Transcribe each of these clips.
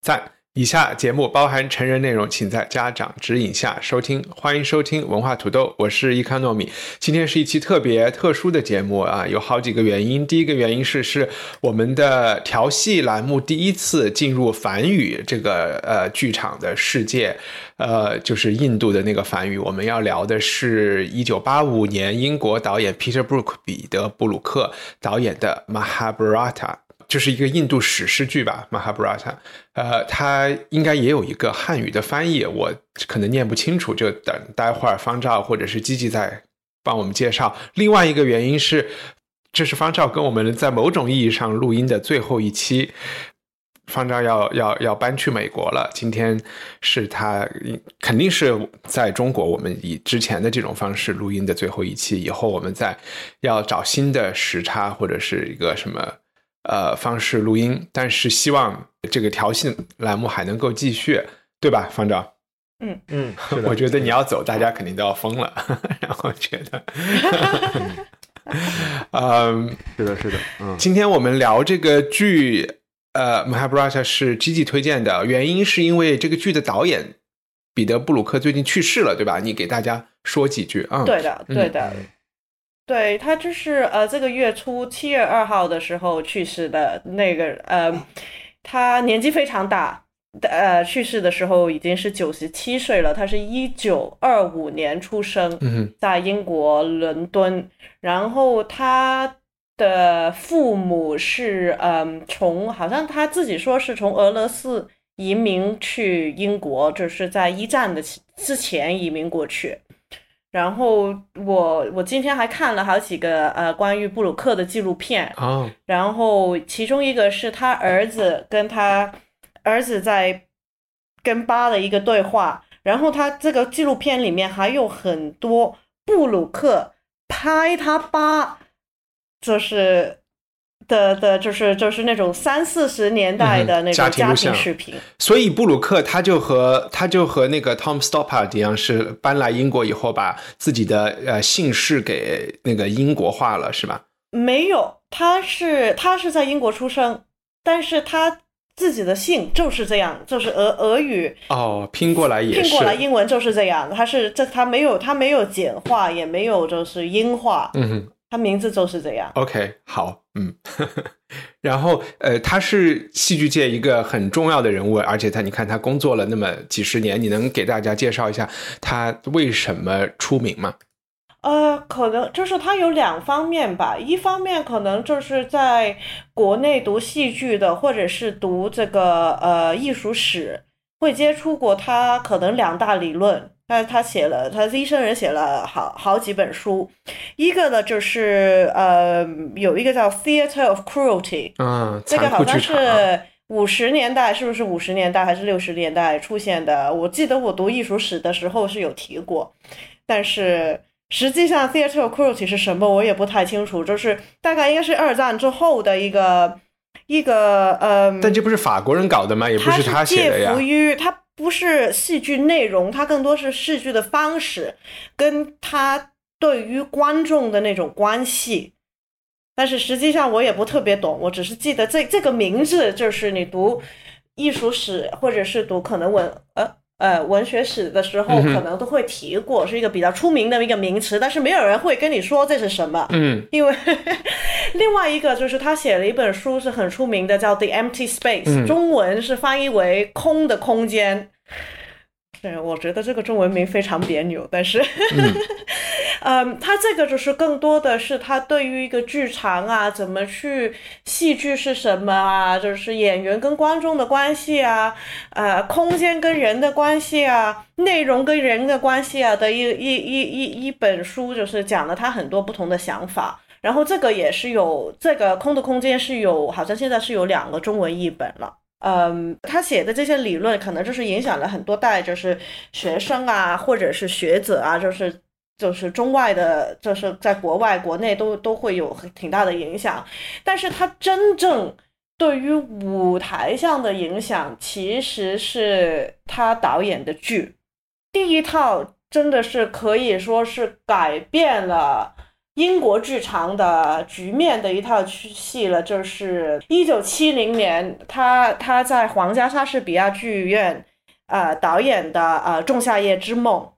赞。以下节目包含成人内容，请在家长指引下收听。欢迎收听文化土豆，我是伊康糯米。今天是一期特别特殊的节目啊，有好几个原因。第一个原因是，是我们的调戏栏目第一次进入梵语这个呃剧场的世界，呃，就是印度的那个梵语。我们要聊的是一九八五年英国导演 Peter Brook 彼得布鲁克导演的《Mahabharata》。就是一个印度史诗剧吧，《Mahabharata》。呃，它应该也有一个汉语的翻译，我可能念不清楚，就等待会儿方照或者是积极在帮我们介绍。另外一个原因是，这是方照跟我们在某种意义上录音的最后一期。方照要要要搬去美国了，今天是他肯定是在中国，我们以之前的这种方式录音的最后一期。以后我们再要找新的时差或者是一个什么。呃，方式录音，但是希望这个调戏栏目还能够继续，对吧，方丈？嗯嗯，我觉得你要走，大家肯定都要疯了。然后觉得，嗯，是的，是的，嗯，今天我们聊这个剧，呃，Mahabharata 是 G G 推荐的，原因是因为这个剧的导演彼得布鲁克最近去世了，对吧？你给大家说几句啊？对的，对的。对他就是呃，这个月初七月二号的时候去世的那个呃，他年纪非常大，呃，去世的时候已经是九十七岁了。他是一九二五年出生，在英国伦敦。然后他的父母是嗯，从好像他自己说是从俄罗斯移民去英国，就是在一战的之前移民过去。然后我我今天还看了好几个呃关于布鲁克的纪录片啊，然后其中一个是他儿子跟他儿子在跟巴的一个对话，然后他这个纪录片里面还有很多布鲁克拍他八，就是。的的，就是就是那种三四十年代的那种家庭视频，所以布鲁克他就和他就和那个 Tom Stoppard 一样，是搬来英国以后，把自己的呃姓氏给那个英国化了，是吧？没有，他是他是在英国出生，但是他自己的姓就是这样，就是俄俄语哦，拼过来也拼过来英文就是这样，他是这他没有他没有简化，也没有就是英化，嗯哼。他名字就是这样。OK，好，嗯，然后呃，他是戏剧界一个很重要的人物，而且他，你看他工作了那么几十年，你能给大家介绍一下他为什么出名吗？呃，可能就是他有两方面吧，一方面可能就是在国内读戏剧的，或者是读这个呃艺术史，会接触过他可能两大理论。他他写了，他一生人写了好好几本书，一个呢就是呃有一个叫《Theater of Cruelty》，嗯，这个好像是五十年代，是不是五十年代还是六十年代出现的？我记得我读艺术史的时候是有提过，但是实际上《Theater of Cruelty》是什么我也不太清楚，就是大概应该是二战之后的一个一个呃，但这不是法国人搞的吗？也不是他写的呀。于他。不是戏剧内容，它更多是戏剧的方式，跟他对于观众的那种关系。但是实际上我也不特别懂，我只是记得这这个名字，就是你读艺术史或者是读可能文呃。呃，文学史的时候可能都会提过，是一个比较出名的一个名词，但是没有人会跟你说这是什么。嗯，因为 另外一个就是他写了一本书是很出名的，叫《The Empty Space》，中文是翻译为“空的空间”。对，我觉得这个中文名非常别扭，但是，嗯，他这个就是更多的是他对于一个剧场啊，怎么去戏剧是什么啊，就是演员跟观众的关系啊，呃，空间跟人的关系啊，内容跟人的关系啊的一一一一一本书，就是讲了他很多不同的想法。然后这个也是有这个空的空间是有，好像现在是有两个中文译本了。嗯，他写的这些理论可能就是影响了很多代，就是学生啊，或者是学者啊，就是就是中外的，就是在国外、国内都都会有挺大的影响。但是他真正对于舞台上的影响，其实是他导演的剧，第一套真的是可以说是改变了。英国剧场的局面的一套戏了，就是一九七零年，他他在皇家莎士比亚剧院，呃导演的呃《仲夏夜之梦》，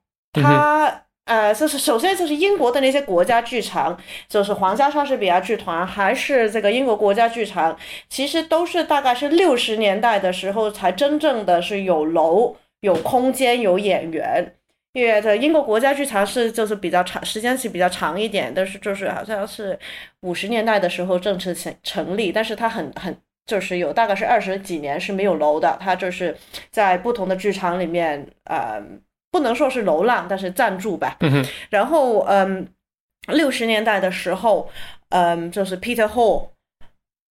他呃就是首先就是英国的那些国家剧场，就是皇家莎士比亚剧团，还是这个英国国家剧场，其实都是大概是六十年代的时候才真正的是有楼、有空间、有演员。因为这英国国家剧场是就是比较长时间是比较长一点，但是就是好像是五十年代的时候正式成成立，但是它很很就是有大概是二十几年是没有楼的，它就是在不同的剧场里面，呃，不能说是流浪，但是暂住吧。然后嗯，六十年代的时候，嗯，就是 Peter Hall。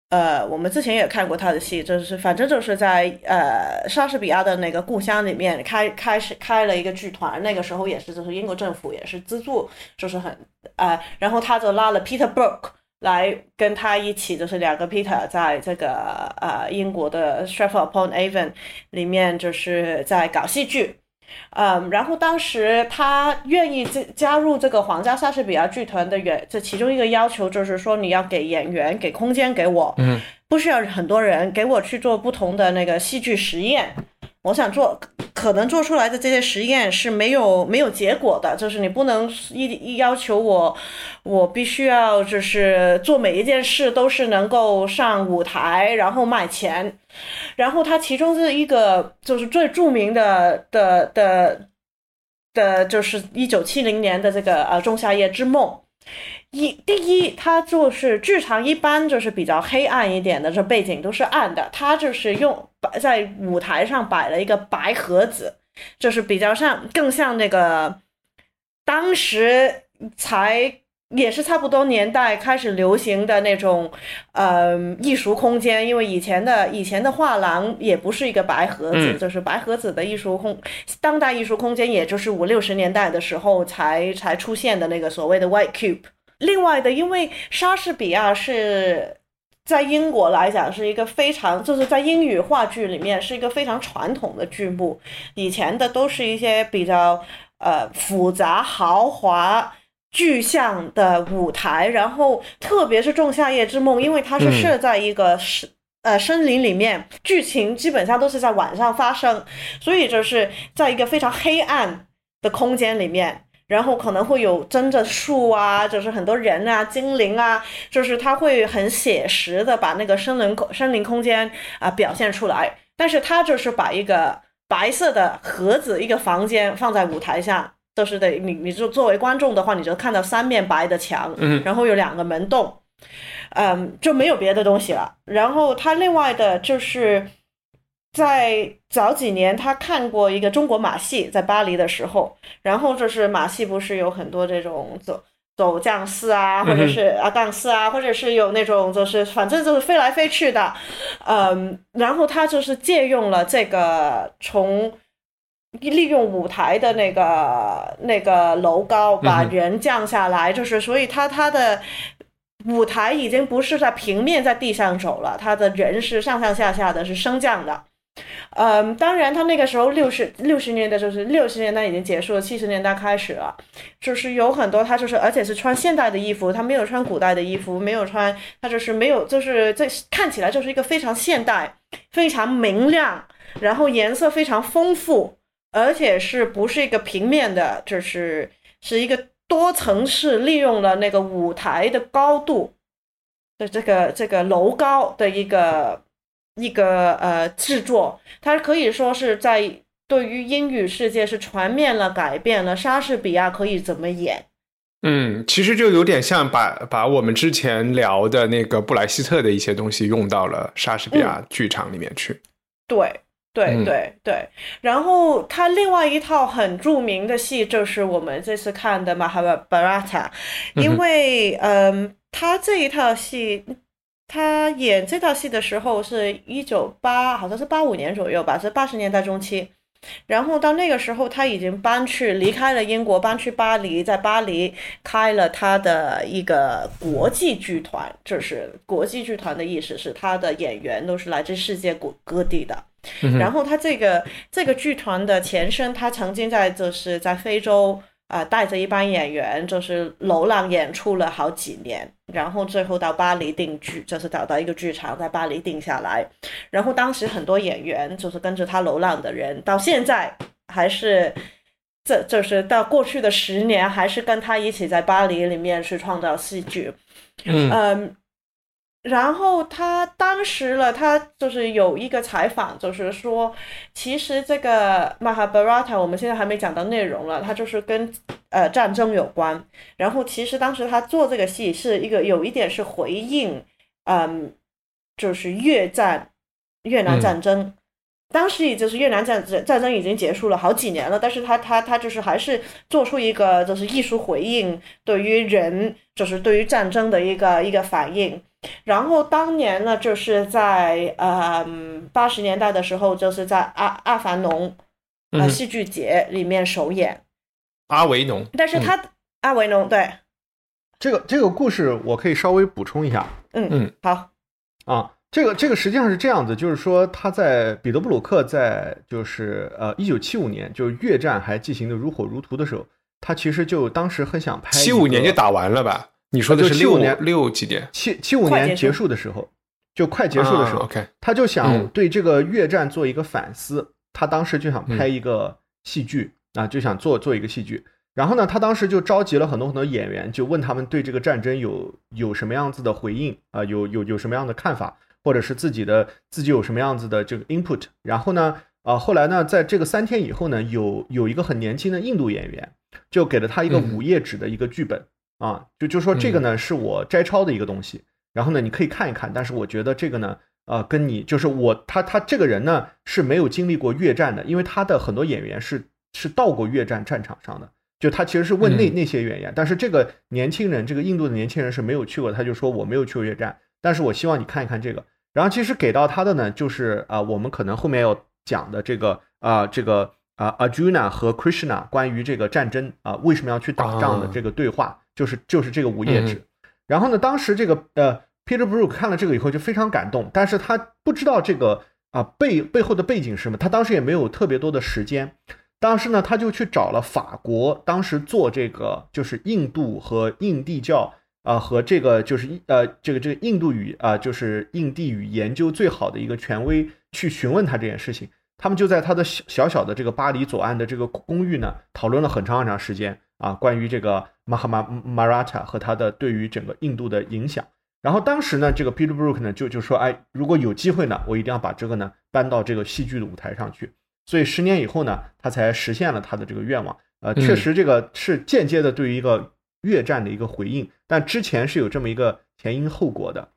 呃，我们之前也看过他的戏，就是反正就是在呃莎士比亚的那个故乡里面开开始开了一个剧团，那个时候也是就是英国政府也是资助，就是很呃，然后他就拉了 Peter Brook 来跟他一起，就是两个 Peter 在这个呃英国的 Stratford upon Avon 里面就是在搞戏剧。嗯，然后当时他愿意加加入这个皇家莎士比亚剧团的原，这其中一个要求就是说你要给演员给空间给我，嗯，不需要很多人给我去做不同的那个戏剧实验。我想做，可能做出来的这些实验是没有没有结果的，就是你不能一一要求我，我必须要就是做每一件事都是能够上舞台然后卖钱，然后他其中是一个就是最著名的的的的，就是一九七零年的这个呃《仲夏夜之梦》。一第一，它就是剧场一般就是比较黑暗一点的，这背景都是暗的。它就是用摆在舞台上摆了一个白盒子，就是比较像更像那个当时才也是差不多年代开始流行的那种呃艺术空间。因为以前的以前的画廊也不是一个白盒子，就是白盒子的艺术空当代艺术空间，也就是五六十年代的时候才才出现的那个所谓的 White Cube。另外的，因为莎士比亚是在英国来讲是一个非常，就是在英语话剧里面是一个非常传统的剧目。以前的都是一些比较呃复杂、豪华、具象的舞台，然后特别是《仲夏夜之梦》，因为它是设在一个森呃森林里面，剧情基本上都是在晚上发生，所以就是在一个非常黑暗的空间里面。然后可能会有真的树啊，就是很多人啊、精灵啊，就是他会很写实的把那个森林空森林空间啊表现出来。但是他就是把一个白色的盒子、一个房间放在舞台上，就是得你你就作为观众的话，你就看到三面白的墙，然后有两个门洞，嗯，就没有别的东西了。然后他另外的就是。在早几年，他看过一个中国马戏，在巴黎的时候，然后就是马戏不是有很多这种走走将士啊，或者是啊杠士啊，或者是有那种就是反正就是飞来飞去的，嗯，然后他就是借用了这个从利用舞台的那个那个楼高把人降下来，就是所以他他的舞台已经不是在平面在地上走了，他的人是上上下下的是升降的。嗯，当然，他那个时候六十六十年代就是六十年代已经结束了，七十年代开始了，就是有很多他就是而且是穿现代的衣服，他没有穿古代的衣服，没有穿，他就是没有，就是这看起来就是一个非常现代、非常明亮，然后颜色非常丰富，而且是不是一个平面的，就是是一个多层次利用了那个舞台的高度的这个这个楼高的一个。一个呃制作，它可以说是在对于英语世界是全面了改变了莎士比亚可以怎么演。嗯，其实就有点像把把我们之前聊的那个布莱希特的一些东西用到了莎士比亚剧场里面去。对对对对，然后他另外一套很著名的戏就是我们这次看的《马哈巴拉塔》，因为嗯。他这一套戏，他演这套戏的时候是一九八，好像是八五年左右吧，是八十年代中期。然后到那个时候，他已经搬去离开了英国，搬去巴黎，在巴黎开了他的一个国际剧团。就是国际剧团的意思是，他的演员都是来自世界各各地的。然后他这个这个剧团的前身，他曾经在就是在非洲。啊，带着一帮演员就是流浪演出了好几年，然后最后到巴黎定居，就是找到一个剧场在巴黎定下来。然后当时很多演员就是跟着他流浪的人，到现在还是，这就是到过去的十年还是跟他一起在巴黎里面去创造戏剧。嗯。然后他当时了，他就是有一个采访，就是说，其实这个《Mahabharata》我们现在还没讲到内容了，它就是跟呃战争有关。然后其实当时他做这个戏是一个有一点是回应，嗯，就是越战越南战争。当时也就是越南战战战争已经结束了好几年了，但是他他他就是还是做出一个就是艺术回应，对于人就是对于战争的一个一个反应。然后当年呢，就是在呃八十年代的时候，就是在阿阿凡农呃戏剧节里面首演阿维农。但是他阿维农对这个这个故事，我可以稍微补充一下。嗯嗯，好啊，这个这个实际上是这样子，就是说他在彼得布鲁克在就是呃一九七五年，就是越战还进行的如火如荼的时候，他其实就当时很想拍七五年就打完了吧。你说的是六年六几年？七七五年结束的时候，就快结束的时候，OK，他就想对这个越战做一个反思。他当时就想拍一个戏剧啊，就想做做一个戏剧。然后呢，他当时就召集了很多很多演员，就问他们对这个战争有有什么样子的回应啊，有有有什么样的看法，或者是自己的自己有什么样子的这个 input。然后呢，啊，后来呢，在这个三天以后呢，有有一个很年轻的印度演员，就给了他一个五页纸的一个剧本。啊，就就说这个呢，是我摘抄的一个东西，然后呢，你可以看一看。但是我觉得这个呢，呃，跟你就是我他他这个人呢是没有经历过越战的，因为他的很多演员是是到过越战战场上的。就他其实是问那那些演员，但是这个年轻人，这个印度的年轻人是没有去过，他就说我没有去过越战，但是我希望你看一看这个。然后其实给到他的呢，就是啊，我们可能后面要讲的这个啊，这个啊，Arjuna 和 Krishna 关于这个战争啊为什么要去打仗的这个对话。就是就是这个五页纸，然后呢，当时这个呃，Peter Brook 看了这个以后就非常感动，但是他不知道这个啊背背后的背景是什么，他当时也没有特别多的时间，当时呢，他就去找了法国当时做这个就是印度和印地教啊和这个就是呃这个这个印度语啊就是印地语研究最好的一个权威去询问他这件事情，他们就在他的小小小的这个巴黎左岸的这个公寓呢讨论了很长很长时间。啊，关于这个马哈马马拉塔和他的对于整个印度的影响，然后当时呢，这个 Peter Brook 呢就就说，哎，如果有机会呢，我一定要把这个呢搬到这个戏剧的舞台上去。所以十年以后呢，他才实现了他的这个愿望。呃，确实这个是间接的对于一个越战的一个回应，但之前是有这么一个前因后果的。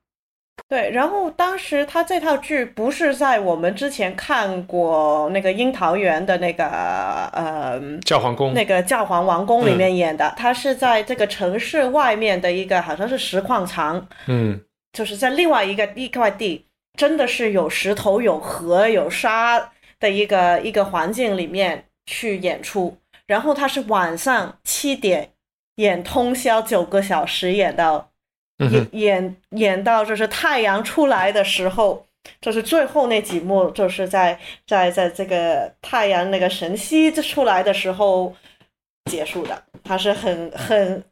对，然后当时他这套剧不是在我们之前看过那个樱桃园的那个呃教皇宫那个教皇王宫里面演的，他是在这个城市外面的一个好像是石矿场，嗯，就是在另外一个一块地，真的是有石头、有河、有沙的一个一个环境里面去演出，然后他是晚上七点演通宵九个小时演到。演演演到就是太阳出来的时候，就是最后那几幕，就是在在在这个太阳那个神曦出来的时候结束的。它是很很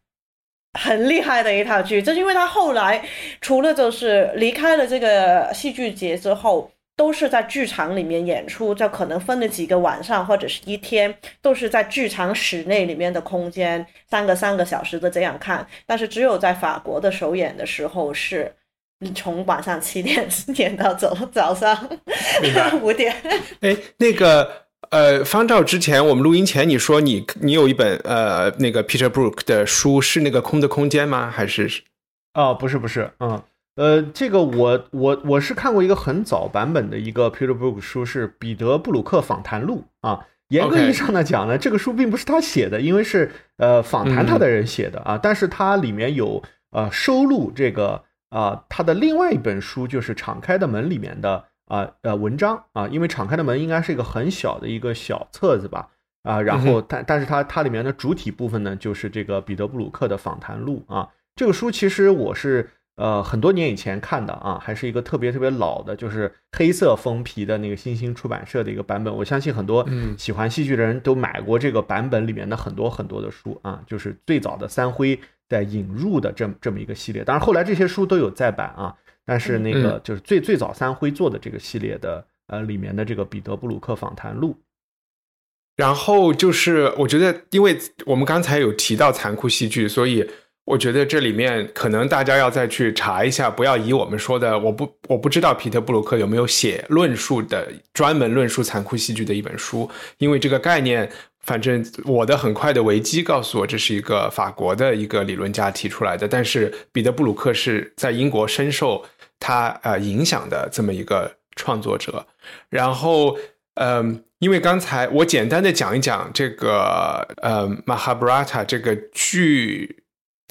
很厉害的一套剧，就是因为他后来除了就是离开了这个戏剧节之后。都是在剧场里面演出，就可能分了几个晚上或者是一天，都是在剧场室内里面的空间，三个三个小时的这样看。但是只有在法国的首演的时候，是从晚上七点演到早早上五点。哎，那个呃，方照之前我们录音前你说你你有一本呃那个 Peter Brook 的书，是那个空的空间吗？还是？哦，不是不是，嗯。呃，这个我我我是看过一个很早版本的一个 Peter Brook 书，是《彼得布鲁克访谈录》啊。严格意义上的讲呢，这个书并不是他写的，因为是呃访谈他的人写的啊。但是它里面有呃收录这个啊他的另外一本书，就是《敞开的门》里面的啊呃文章啊，因为《敞开的门》应该是一个很小的一个小册子吧啊，然后但但是它它里面的主体部分呢，就是这个彼得布鲁克的访谈录啊，这个书其实我是。呃，很多年以前看的啊，还是一个特别特别老的，就是黑色封皮的那个新星出版社的一个版本。我相信很多喜欢戏剧的人都买过这个版本里面的很多很多的书啊，就是最早的三辉在引入的这么这么一个系列。当然后来这些书都有再版啊，但是那个就是最最早三辉做的这个系列的呃里面的这个彼得布鲁克访谈录。然后就是我觉得，因为我们刚才有提到残酷戏剧，所以。我觉得这里面可能大家要再去查一下，不要以我们说的，我不我不知道皮特布鲁克有没有写论述的专门论述残酷戏剧的一本书，因为这个概念，反正我的很快的维基告诉我，这是一个法国的一个理论家提出来的，但是彼得布鲁克是在英国深受他呃影响的这么一个创作者，然后嗯，因为刚才我简单的讲一讲这个呃《马哈布拉塔》这个剧。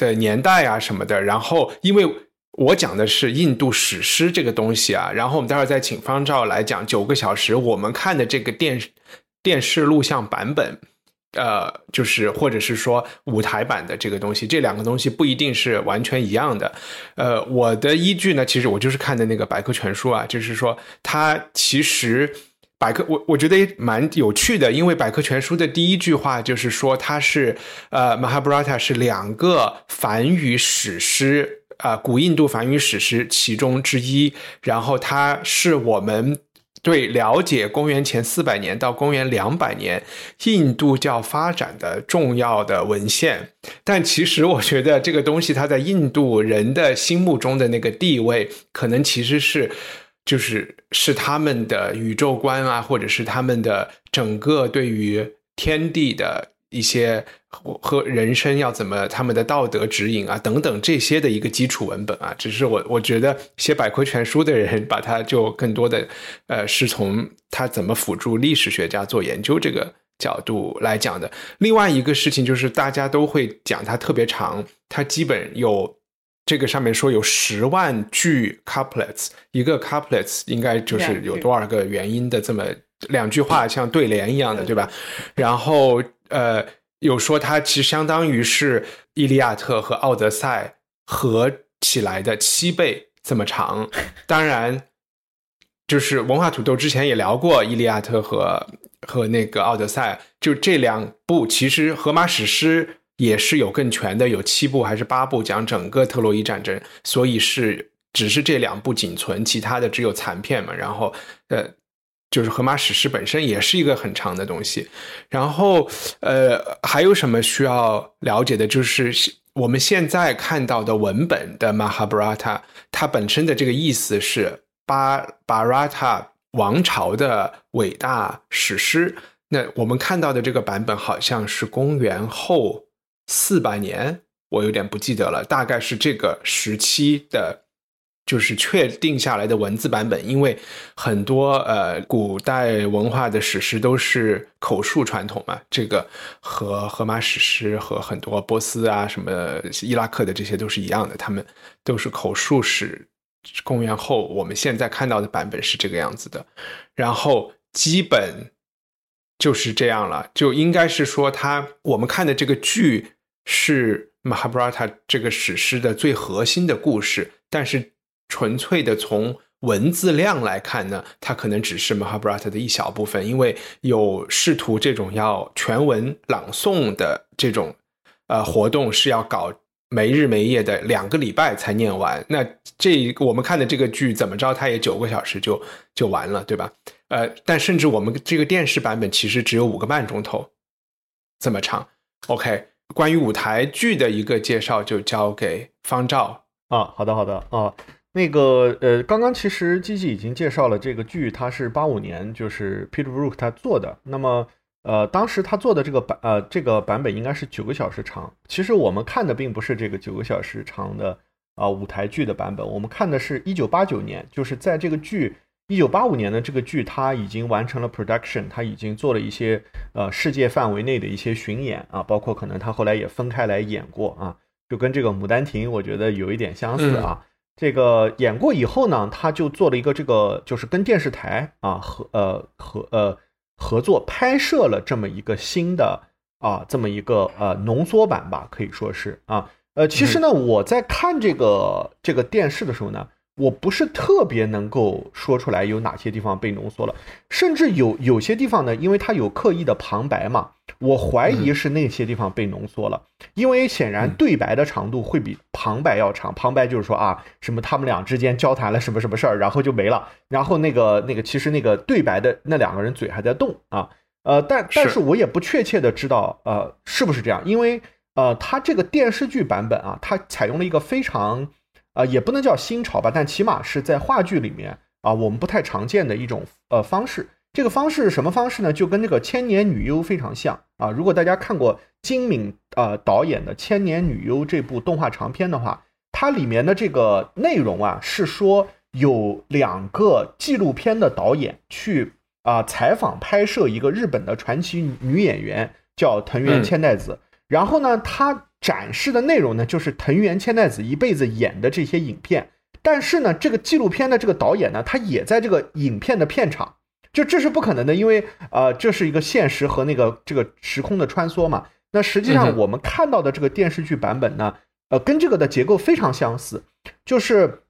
的年代啊什么的，然后因为我讲的是印度史诗这个东西啊，然后我们待会儿再请方照来讲九个小时我们看的这个电电视录像版本，呃，就是或者是说舞台版的这个东西，这两个东西不一定是完全一样的。呃，我的依据呢，其实我就是看的那个百科全书啊，就是说它其实。百科，我我觉得也蛮有趣的，因为百科全书的第一句话就是说它是呃，《马哈布拉塔》是两个梵语史诗啊，古印度梵语史诗其中之一，然后它是我们对了解公元前四百年到公元两百年印度教发展的重要的文献。但其实我觉得这个东西它在印度人的心目中的那个地位，可能其实是。就是是他们的宇宙观啊，或者是他们的整个对于天地的一些和人生要怎么，他们的道德指引啊等等这些的一个基础文本啊。只是我我觉得写百科全书的人把它就更多的呃是从他怎么辅助历史学家做研究这个角度来讲的。另外一个事情就是大家都会讲它特别长，它基本有。这个上面说有十万句 couplets，一个 couplets 应该就是有多少个元音的这么两句话，像对联一样的，对吧？然后呃，有说它其实相当于是《伊利亚特》和《奥德赛》合起来的七倍这么长。当然，就是文化土豆之前也聊过《伊利亚特》和和那个《奥德赛》，就这两部其实荷马史诗。也是有更全的，有七部还是八部讲整个特洛伊战争，所以是只是这两部仅存，其他的只有残片嘛。然后，呃，就是荷马史诗本身也是一个很长的东西。然后，呃，还有什么需要了解的？就是我们现在看到的文本的《马哈布拉塔》，它本身的这个意思是巴巴拉塔王朝的伟大史诗。那我们看到的这个版本好像是公元后。四百年，我有点不记得了，大概是这个时期的，就是确定下来的文字版本。因为很多呃古代文化的史诗都是口述传统嘛，这个和荷马史诗和很多波斯啊什么伊拉克的这些都是一样的，他们都是口述史。公元后我们现在看到的版本是这个样子的，然后基本就是这样了，就应该是说他我们看的这个剧。是《马哈布拉塔》这个史诗的最核心的故事，但是纯粹的从文字量来看呢，它可能只是《马哈布拉塔》的一小部分，因为有试图这种要全文朗诵的这种呃活动，是要搞没日没夜的两个礼拜才念完。那这我们看的这个剧怎么着，它也九个小时就就完了，对吧？呃，但甚至我们这个电视版本其实只有五个半钟头这么长。OK。关于舞台剧的一个介绍，就交给方照啊。好的，好的啊。那个呃，刚刚其实机器已经介绍了这个剧，它是八五年，就是 Peter Brook 他做的。那么呃，当时他做的这个版呃这个版本应该是九个小时长。其实我们看的并不是这个九个小时长的啊舞台剧的版本，我们看的是一九八九年，就是在这个剧。一九八五年的这个剧，它已经完成了 production，它已经做了一些呃世界范围内的一些巡演啊，包括可能它后来也分开来演过啊。就跟这个《牡丹亭》我觉得有一点相似啊。这个演过以后呢，他就做了一个这个，就是跟电视台啊合呃合呃合作拍摄了这么一个新的啊这么一个呃浓缩版吧，可以说是啊呃其实呢我在看这个这个电视的时候呢。我不是特别能够说出来有哪些地方被浓缩了，甚至有有些地方呢，因为它有刻意的旁白嘛，我怀疑是那些地方被浓缩了，因为显然对白的长度会比旁白要长。旁白就是说啊，什么他们俩之间交谈了什么什么事儿，然后就没了。然后那个那个其实那个对白的那两个人嘴还在动啊，呃，但但是我也不确切的知道呃是不是这样，因为呃，它这个电视剧版本啊，它采用了一个非常。啊，也不能叫新潮吧，但起码是在话剧里面啊，我们不太常见的一种呃方式。这个方式是什么方式呢？就跟这个《千年女优》非常像啊。如果大家看过金敏呃导演的《千年女优》这部动画长片的话，它里面的这个内容啊，是说有两个纪录片的导演去啊采访拍摄一个日本的传奇女演员，叫藤原千代子。然后呢，他。展示的内容呢，就是藤原千代子一辈子演的这些影片。但是呢，这个纪录片的这个导演呢，他也在这个影片的片场，就这是不可能的，因为呃，这是一个现实和那个这个时空的穿梭嘛。那实际上我们看到的这个电视剧版本呢，呃，跟这个的结构非常相似，就是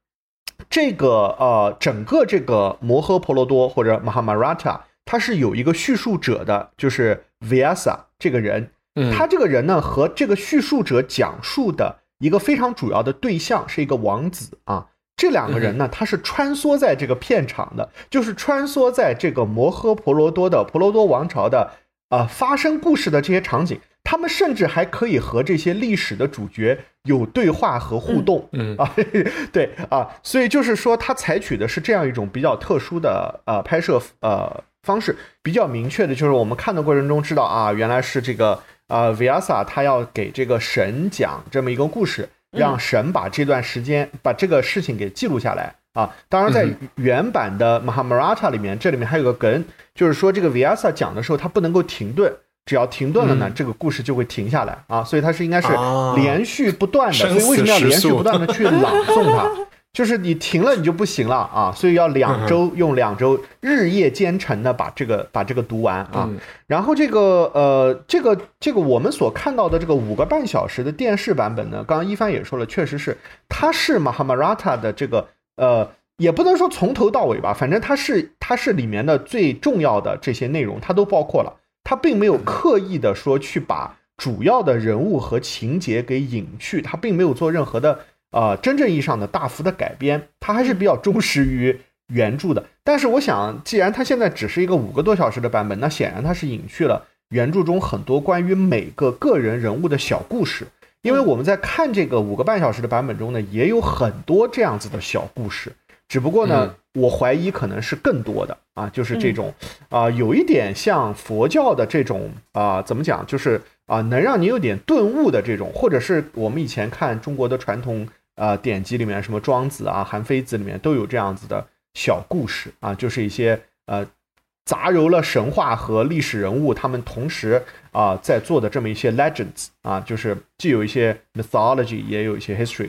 这个呃，整个这个摩诃婆罗多或者 Mahabharata，它是有一个叙述者的，就是 Vyasa 这个人。他这个人呢，和这个叙述者讲述的一个非常主要的对象是一个王子啊。这两个人呢，他是穿梭在这个片场的，就是穿梭在这个摩诃婆罗多的婆罗多王朝的啊发生故事的这些场景。他们甚至还可以和这些历史的主角有对话和互动。嗯啊，对啊，所以就是说，他采取的是这样一种比较特殊的呃拍摄呃方式，比较明确的就是我们看的过程中知道啊，原来是这个。啊，Vyasa 他要给这个神讲这么一个故事，让神把这段时间把这个事情给记录下来啊。当然，在原版的 Mahabharata 里面，这里面还有个梗，就是说这个 Vyasa 讲的时候，他不能够停顿，只要停顿了呢，这个故事就会停下来啊。所以它是应该是连续不断的，所以为什么要连续不断的去朗诵它？就是你停了，你就不行了啊，所以要两周，用两周日夜兼程的把这个把这个读完啊。然后这个呃，这个这个我们所看到的这个五个半小时的电视版本呢，刚刚一帆也说了，确实是它是 Mahabharata 的这个呃，也不能说从头到尾吧，反正它是它是里面的最重要的这些内容，它都包括了，它并没有刻意的说去把主要的人物和情节给隐去，它并没有做任何的。啊，真正意义上的大幅的改编，它还是比较忠实于原著的。但是，我想，既然它现在只是一个五个多小时的版本，那显然它是隐去了原著中很多关于每个个人人物的小故事。因为我们在看这个五个半小时的版本中呢，也有很多这样子的小故事。只不过呢，我怀疑可能是更多的啊，就是这种啊，有一点像佛教的这种啊，怎么讲，就是啊，能让你有点顿悟的这种，或者是我们以前看中国的传统。呃，典籍里面什么庄子啊、韩非子里面都有这样子的小故事啊，就是一些呃杂糅了神话和历史人物，他们同时啊在做的这么一些 legends 啊，就是既有一些 mythology，也有一些 history，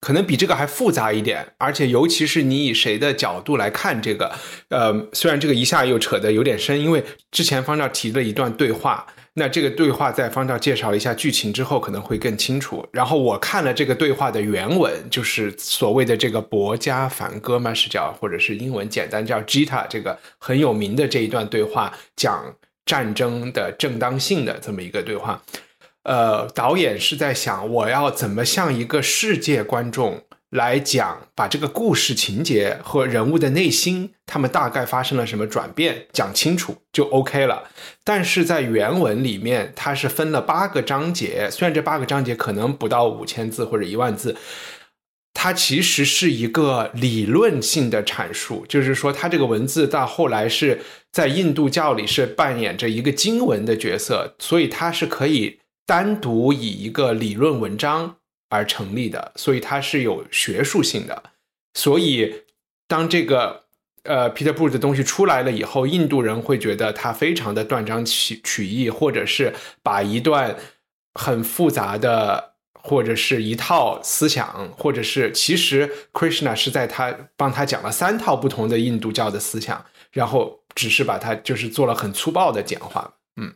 可能比这个还复杂一点，而且尤其是你以谁的角度来看这个，呃，虽然这个一下又扯得有点深，因为之前方丈提了一段对话。那这个对话在方丈介绍了一下剧情之后，可能会更清楚。然后我看了这个对话的原文，就是所谓的这个博加反戈嘛，是叫或者是英文简单叫 Gita，这个很有名的这一段对话，讲战争的正当性的这么一个对话。呃，导演是在想，我要怎么向一个世界观众。来讲，把这个故事情节和人物的内心，他们大概发生了什么转变讲清楚就 OK 了。但是在原文里面，它是分了八个章节，虽然这八个章节可能不到五千字或者一万字，它其实是一个理论性的阐述，就是说，它这个文字到后来是在印度教里是扮演着一个经文的角色，所以它是可以单独以一个理论文章。而成立的，所以它是有学术性的。所以，当这个呃 Peter Brook 的东西出来了以后，印度人会觉得它非常的断章取取义，或者是把一段很复杂的或者是一套思想，或者是其实 Krishna 是在他帮他讲了三套不同的印度教的思想，然后只是把它就是做了很粗暴的简化。嗯，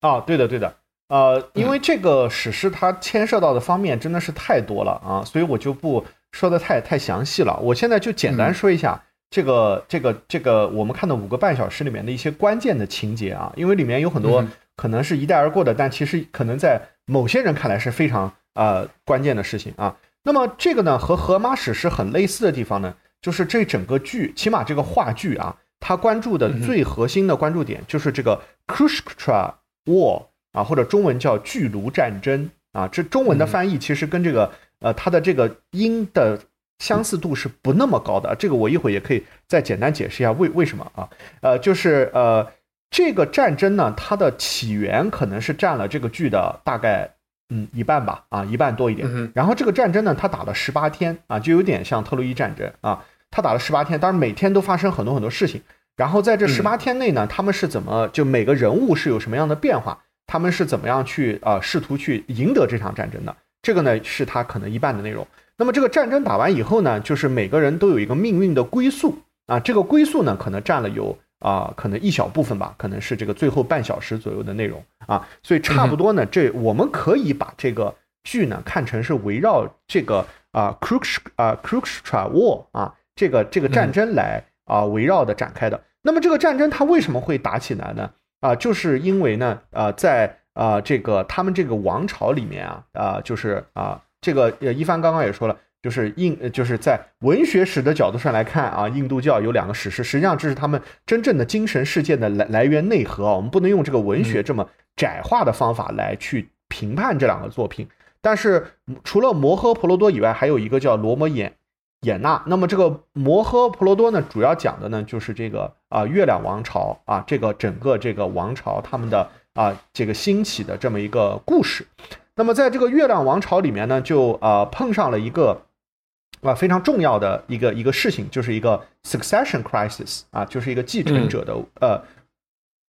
啊，对的，对的。呃，因为这个史诗它牵涉到的方面真的是太多了啊，所以我就不说的太太详细了。我现在就简单说一下这个这个这个我们看的五个半小时里面的一些关键的情节啊，因为里面有很多可能是一带而过的，但其实可能在某些人看来是非常呃关键的事情啊。那么这个呢和荷马史诗很类似的地方呢，就是这整个剧，起码这个话剧啊，它关注的最核心的关注点就是这个 Kushktra War。啊，或者中文叫巨卢战争啊，这中文的翻译其实跟这个呃它的这个音的相似度是不那么高的。这个我一会儿也可以再简单解释一下为为什么啊？呃，就是呃这个战争呢，它的起源可能是占了这个剧的大概嗯一半吧，啊一半多一点。然后这个战争呢，它打了十八天啊，就有点像特洛伊战争啊，它打了十八天，当然每天都发生很多很多事情。然后在这十八天内呢，他们是怎么就每个人物是有什么样的变化？他们是怎么样去啊试图去赢得这场战争的？这个呢是他可能一半的内容。那么这个战争打完以后呢，就是每个人都有一个命运的归宿啊。这个归宿呢可能占了有啊可能一小部分吧，可能是这个最后半小时左右的内容啊。所以差不多呢，这我们可以把这个剧呢看成是围绕这个啊 c r u x 啊 c r u x t r a War 啊这个这个战争来啊围绕的展开的。那么这个战争它为什么会打起来呢？啊，就是因为呢，呃，在啊这个他们这个王朝里面啊，啊就是啊这个呃一帆刚刚也说了，就是印就是在文学史的角度上来看啊，印度教有两个史诗，实际上这是他们真正的精神世界的来来源内核啊。我们不能用这个文学这么窄化的方法来去评判这两个作品。但是除了摩诃婆罗多以外，还有一个叫罗摩衍。衍那，那么这个摩诃婆罗多呢，主要讲的呢就是这个啊月亮王朝啊，这个整个这个王朝他们的啊这个兴起的这么一个故事。那么在这个月亮王朝里面呢，就啊碰上了一个啊非常重要的一个一个事情，就是一个 succession crisis 啊，就是一个继承者的呃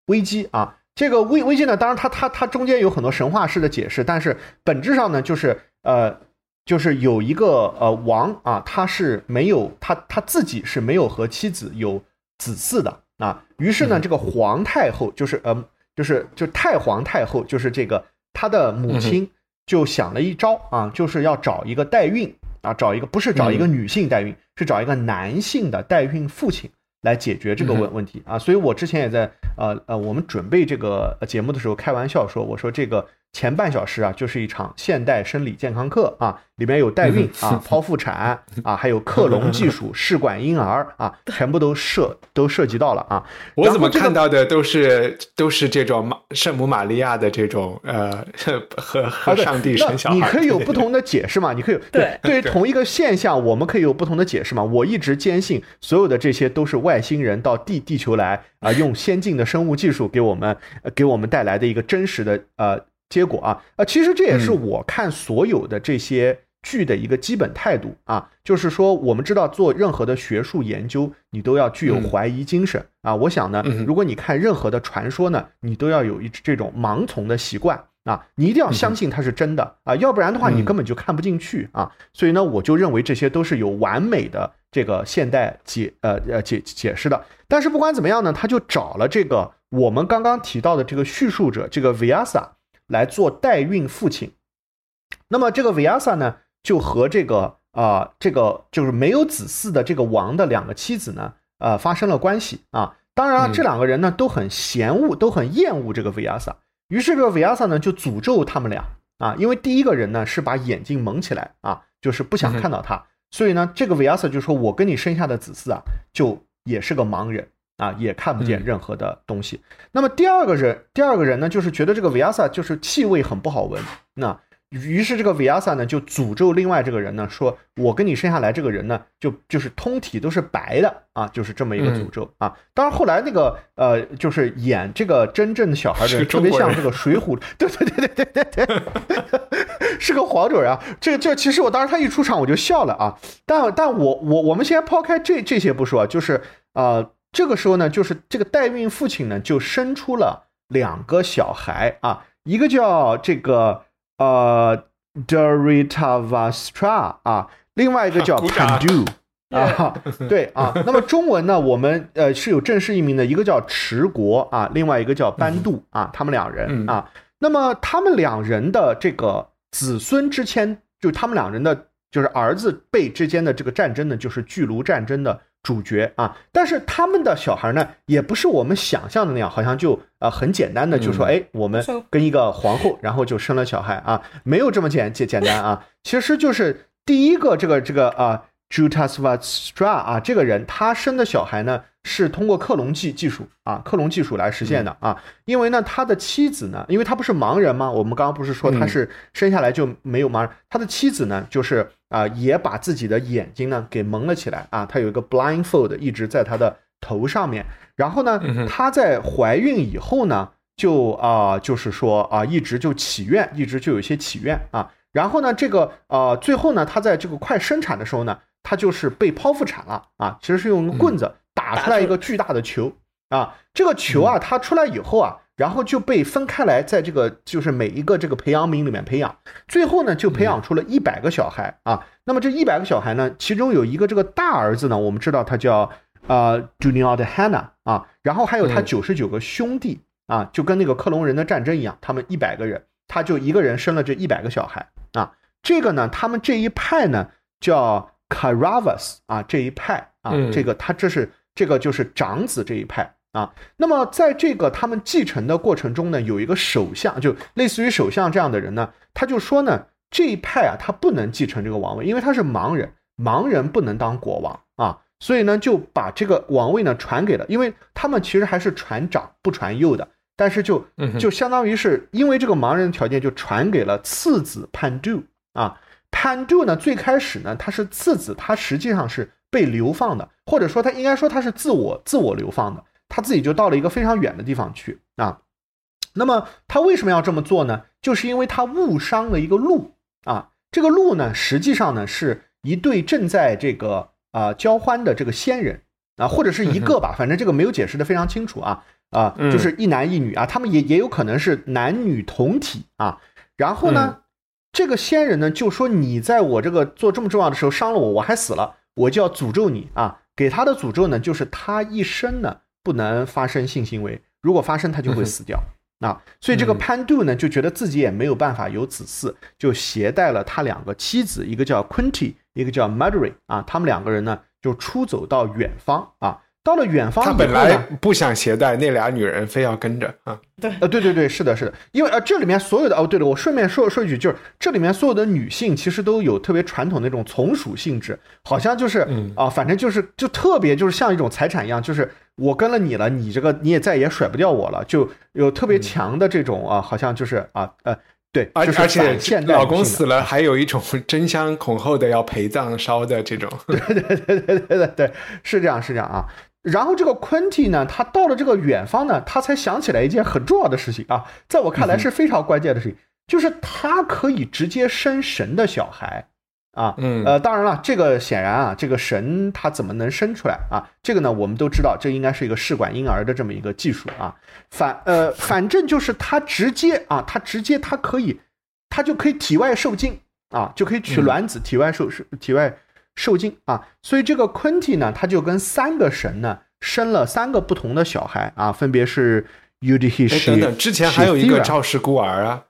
危机啊。这个危危机呢，当然它它它中间有很多神话式的解释，但是本质上呢，就是呃。就是有一个呃王啊，他是没有他他自己是没有和妻子有子嗣的啊。于是呢，这个皇太后就是呃就是就太皇太后就是这个他的母亲就想了一招啊，就是要找一个代孕啊，找一个不是找一个女性代孕，是找一个男性的代孕父亲来解决这个问问题啊。所以我之前也在呃呃我们准备这个节目的时候开玩笑说，我说这个。前半小时啊，就是一场现代生理健康课啊，里面有代孕啊、剖腹产啊，还有克隆技术、试管婴儿啊，全部都涉 都涉及到了啊。我怎么看到的都是都是这种玛圣母玛利亚的这种呃 和和上帝生小孩。你可以有不同的解释嘛？你可以对对于同一个现象，我们可以有不同的解释嘛？我一直坚信，所有的这些都是外星人到地地球来啊，用先进的生物技术给我们给我们带来的一个真实的呃。结果啊，啊，其实这也是我看所有的这些剧的一个基本态度啊，就是说，我们知道做任何的学术研究，你都要具有怀疑精神啊。我想呢，如果你看任何的传说呢，你都要有一这种盲从的习惯啊，你一定要相信它是真的啊，要不然的话，你根本就看不进去啊。所以呢，我就认为这些都是有完美的这个现代解呃呃解解释的。但是不管怎么样呢，他就找了这个我们刚刚提到的这个叙述者，这个 Vyasa。来做代孕父亲，那么这个 Vyasa 呢，就和这个啊，这个就是没有子嗣的这个王的两个妻子呢，呃，发生了关系啊。当然，这两个人呢都很嫌恶，都很厌恶这个 Vyasa。于是这个 Vyasa 呢就诅咒他们俩啊，因为第一个人呢是把眼睛蒙起来啊，就是不想看到他，所以呢，这个 Vyasa 就说：“我跟你生下的子嗣啊，就也是个盲人。”啊，也看不见任何的东西。那么第二个人，第二个人呢，就是觉得这个 Vyasa 就是气味很不好闻。那于是这个 Vyasa 呢，就诅咒另外这个人呢，说我跟你生下来这个人呢，就就是通体都是白的啊，就是这么一个诅咒啊。当然后来那个呃，就是演这个真正的小孩的人，特别像这个水浒，对对对对对对对，是个黄种人啊。这这其实我当时他一出场我就笑了啊。但但我我我们先抛开这这些不说，就是呃。这个时候呢，就是这个代孕父亲呢，就生出了两个小孩啊，一个叫这个呃 Dritavastra 啊，另外一个叫 Pandu 啊，对啊。那么中文呢，我们呃是有正式译名的，一个叫持国啊，另外一个叫班杜啊，他们两人啊。那么他们两人的这个子孙之间，就他们两人的就是儿子辈之间的这个战争呢，就是巨卢战争的。主角啊，但是他们的小孩呢，也不是我们想象的那样，好像就呃很简单的就说，哎，我们跟一个皇后，然后就生了小孩啊，没有这么简简简单啊，其实就是第一个这个这个啊，Jutasvastra 啊，这个人他生的小孩呢。是通过克隆技技术啊，克隆技术来实现的啊。因为呢，他的妻子呢，因为他不是盲人吗？我们刚刚不是说他是生下来就没有盲人？他的妻子呢，就是啊，也把自己的眼睛呢给蒙了起来啊。他有一个 blindfold 一直在他的头上面。然后呢，他在怀孕以后呢，就啊，就是说啊，一直就祈愿，一直就有一些祈愿啊。然后呢，这个呃，最后呢，他在这个快生产的时候呢，他就是被剖腹产了啊。其实是用棍子。打出来一个巨大的球啊！这个球啊，它出来以后啊，然后就被分开来，在这个就是每一个这个培养皿里面培养，最后呢，就培养出了一百个小孩啊。那么这一百个小孩呢，其中有一个这个大儿子呢，我们知道他叫呃 j u n i o r Hannah 啊，然后还有他九十九个兄弟啊，就跟那个克隆人的战争一样，他们一百个人，他就一个人生了这一百个小孩啊。这个呢，他们这一派呢叫 Caravas 啊，这一派啊，这个他这是。这个就是长子这一派啊，那么在这个他们继承的过程中呢，有一个首相，就类似于首相这样的人呢，他就说呢，这一派啊，他不能继承这个王位，因为他是盲人，盲人不能当国王啊，所以呢，就把这个王位呢传给了，因为他们其实还是传长不传幼的，但是就就相当于是因为这个盲人的条件，就传给了次子潘杜啊，潘杜呢最开始呢他是次子，他实际上是。被流放的，或者说他应该说他是自我自我流放的，他自己就到了一个非常远的地方去啊。那么他为什么要这么做呢？就是因为他误伤了一个鹿啊。这个鹿呢，实际上呢是一对正在这个啊交欢的这个仙人啊，或者是一个吧，反正这个没有解释的非常清楚啊啊，就是一男一女啊，他们也也有可能是男女同体啊。然后呢，这个仙人呢就说你在我这个做这么重要的时候伤了我，我还死了。我就要诅咒你啊！给他的诅咒呢，就是他一生呢不能发生性行为，如果发生他就会死掉啊。所以这个潘杜呢就觉得自己也没有办法有子嗣，就携带了他两个妻子，一个叫 Quinty，一个叫 m a d r y 啊，他们两个人呢就出走到远方啊。到了远方，他本来不想携带那俩女人，非要跟着啊。对，呃，对对对，是的，是的，因为呃，这里面所有的哦，对了，我顺便说说一句，就是这里面所有的女性其实都有特别传统那种从属性质，好像就是啊，反正就是就特别就是像一种财产一样，就是我跟了你了，你这个你也再也甩不掉我了，就有特别强的这种啊，好像就是啊呃。对，而而且老公死了，还有一种 争相恐后的要陪葬烧的这种。对对对对对对对，是这样是这样啊。然后这个 Quinty 呢，他到了这个远方呢，他才想起来一件很重要的事情啊，在我看来是非常关键的事情，就是他可以直接生神的小孩啊。嗯，呃，当然了，这个显然啊，这个神他怎么能生出来啊？这个呢，我们都知道，这应该是一个试管婴儿的这么一个技术啊。反呃，反正就是他直接啊，他直接他可以，他就可以体外受精啊，就可以取卵子体外受受体外。受精啊，所以这个 Quinty 呢，他就跟三个神呢生了三个不同的小孩啊，分别是 Udhi 等等，之前还有一个赵氏孤儿啊，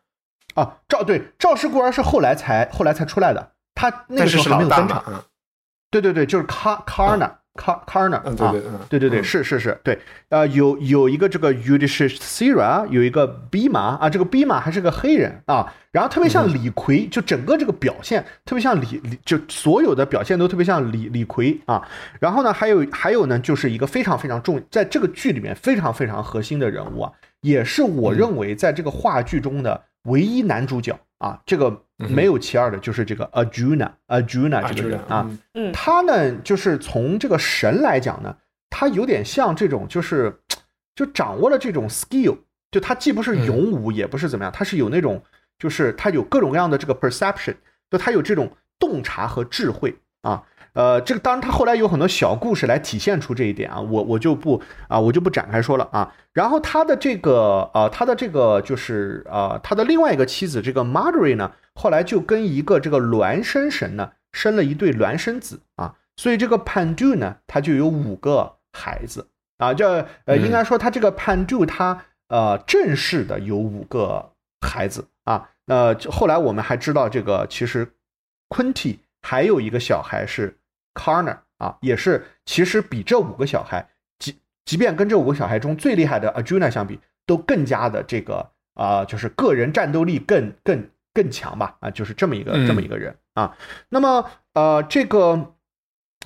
啊赵对赵氏孤儿是后来才后来才出来的，他那个时候还没有登场，对对对，就是 Car Carna。卡卡尔纳啊，对对对，是是是，对，呃，有有一个这个 Udishira，有一个 B 马啊，这个 B 马还是个黑人啊，然后特别像李逵，就整个这个表现特别像李李，就所有的表现都特别像李李逵啊。然后呢，还有还有呢，就是一个非常非常重，在这个剧里面非常非常核心的人物啊，也是我认为在这个话剧中的唯一男主角啊，这个。没有其二的，就是这个 Arjuna，Arjuna 这个人啊，他呢，就是从这个神来讲呢，他有点像这种，就是就掌握了这种 skill，就他既不是勇武，也不是怎么样，他是有那种，就是他有各种各样的这个 perception，就他有这种洞察和智慧啊。呃，这个当然，他后来有很多小故事来体现出这一点啊，我我就不啊，我就不展开说了啊。然后他的这个呃，他的这个就是呃，他的另外一个妻子这个 Marjorie 呢，后来就跟一个这个孪生神呢生了一对孪生子啊，所以这个 Pandu 呢，他就有五个孩子啊，这呃，应该说他这个 Pandu 他呃正式的有五个孩子啊。那后来我们还知道这个其实 Quinty 还有一个小孩是 Karner 啊，也是其实比这五个小孩，即即便跟这五个小孩中最厉害的 Arjuna 相比，都更加的这个啊，就是个人战斗力更更更强吧啊，就是这么一个这么一个人啊。那么呃，这个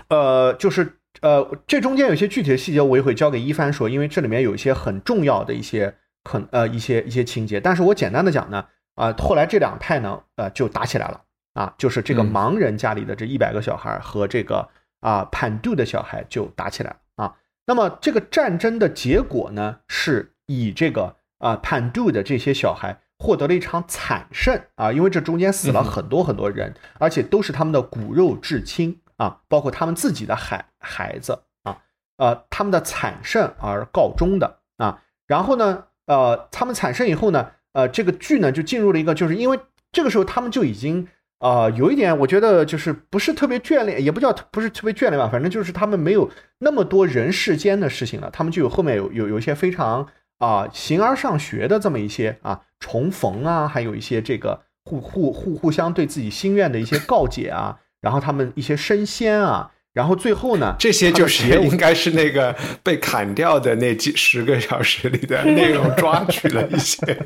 呃，就是呃，这中间有些具体的细节，我也会交给一帆说，因为这里面有一些很重要的一些很呃一些一些情节。但是我简单的讲呢，啊，后来这两派呢，呃，就打起来了。啊，就是这个盲人家里的这一百个小孩和这个啊潘杜的小孩就打起来了啊。那么这个战争的结果呢，是以这个啊潘杜的这些小孩获得了一场惨胜啊，因为这中间死了很多很多人，而且都是他们的骨肉至亲啊，包括他们自己的孩孩子啊，呃，他们的惨胜而告终的啊。然后呢，呃，他们惨胜以后呢，呃，这个剧呢就进入了一个，就是因为这个时候他们就已经。啊，有一点我觉得就是不是特别眷恋，也不叫不是特别眷恋吧，反正就是他们没有那么多人世间的事情了，他们就有后面有有有一些非常啊形而上学的这么一些啊重逢啊，还有一些这个互互互互相对自己心愿的一些告解啊，然后他们一些升仙啊，然后最后呢，这些就是应该是那个被砍掉的那几十个小时里的内容抓取了一些，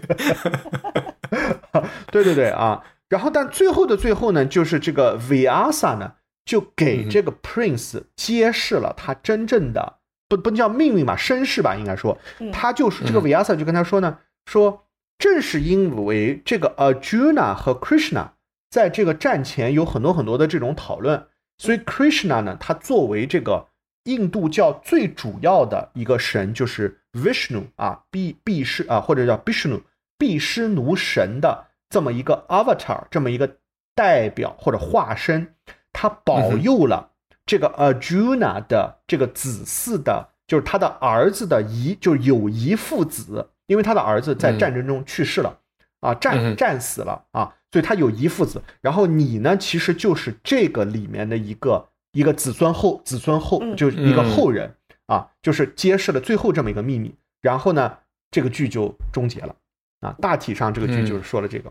对对对啊。然后，但最后的最后呢，就是这个 Vyasa 呢，就给这个 Prince 揭示了他真正的不不叫命运吧，身世吧，应该说，他就是这个 Vyasa 就跟他说呢，说正是因为这个 Arjuna 和 Krishna 在这个战前有很多很多的这种讨论，所以 Krishna 呢，他作为这个印度教最主要的一个神，就是 Vishnu 啊，毕毕是啊，或者叫 Vishnu 毕湿奴神的。这么一个 avatar，这么一个代表或者化身，他保佑了这个 Arjuna 的这个子嗣的，就是他的儿子的遗，就是有遗父子，因为他的儿子在战争中去世了，啊，战战死了啊，所以他有遗父子。然后你呢，其实就是这个里面的一个一个子孙后子孙后，就是一个后人啊，就是揭示了最后这么一个秘密。然后呢，这个剧就终结了啊，大体上这个剧就是说了这个。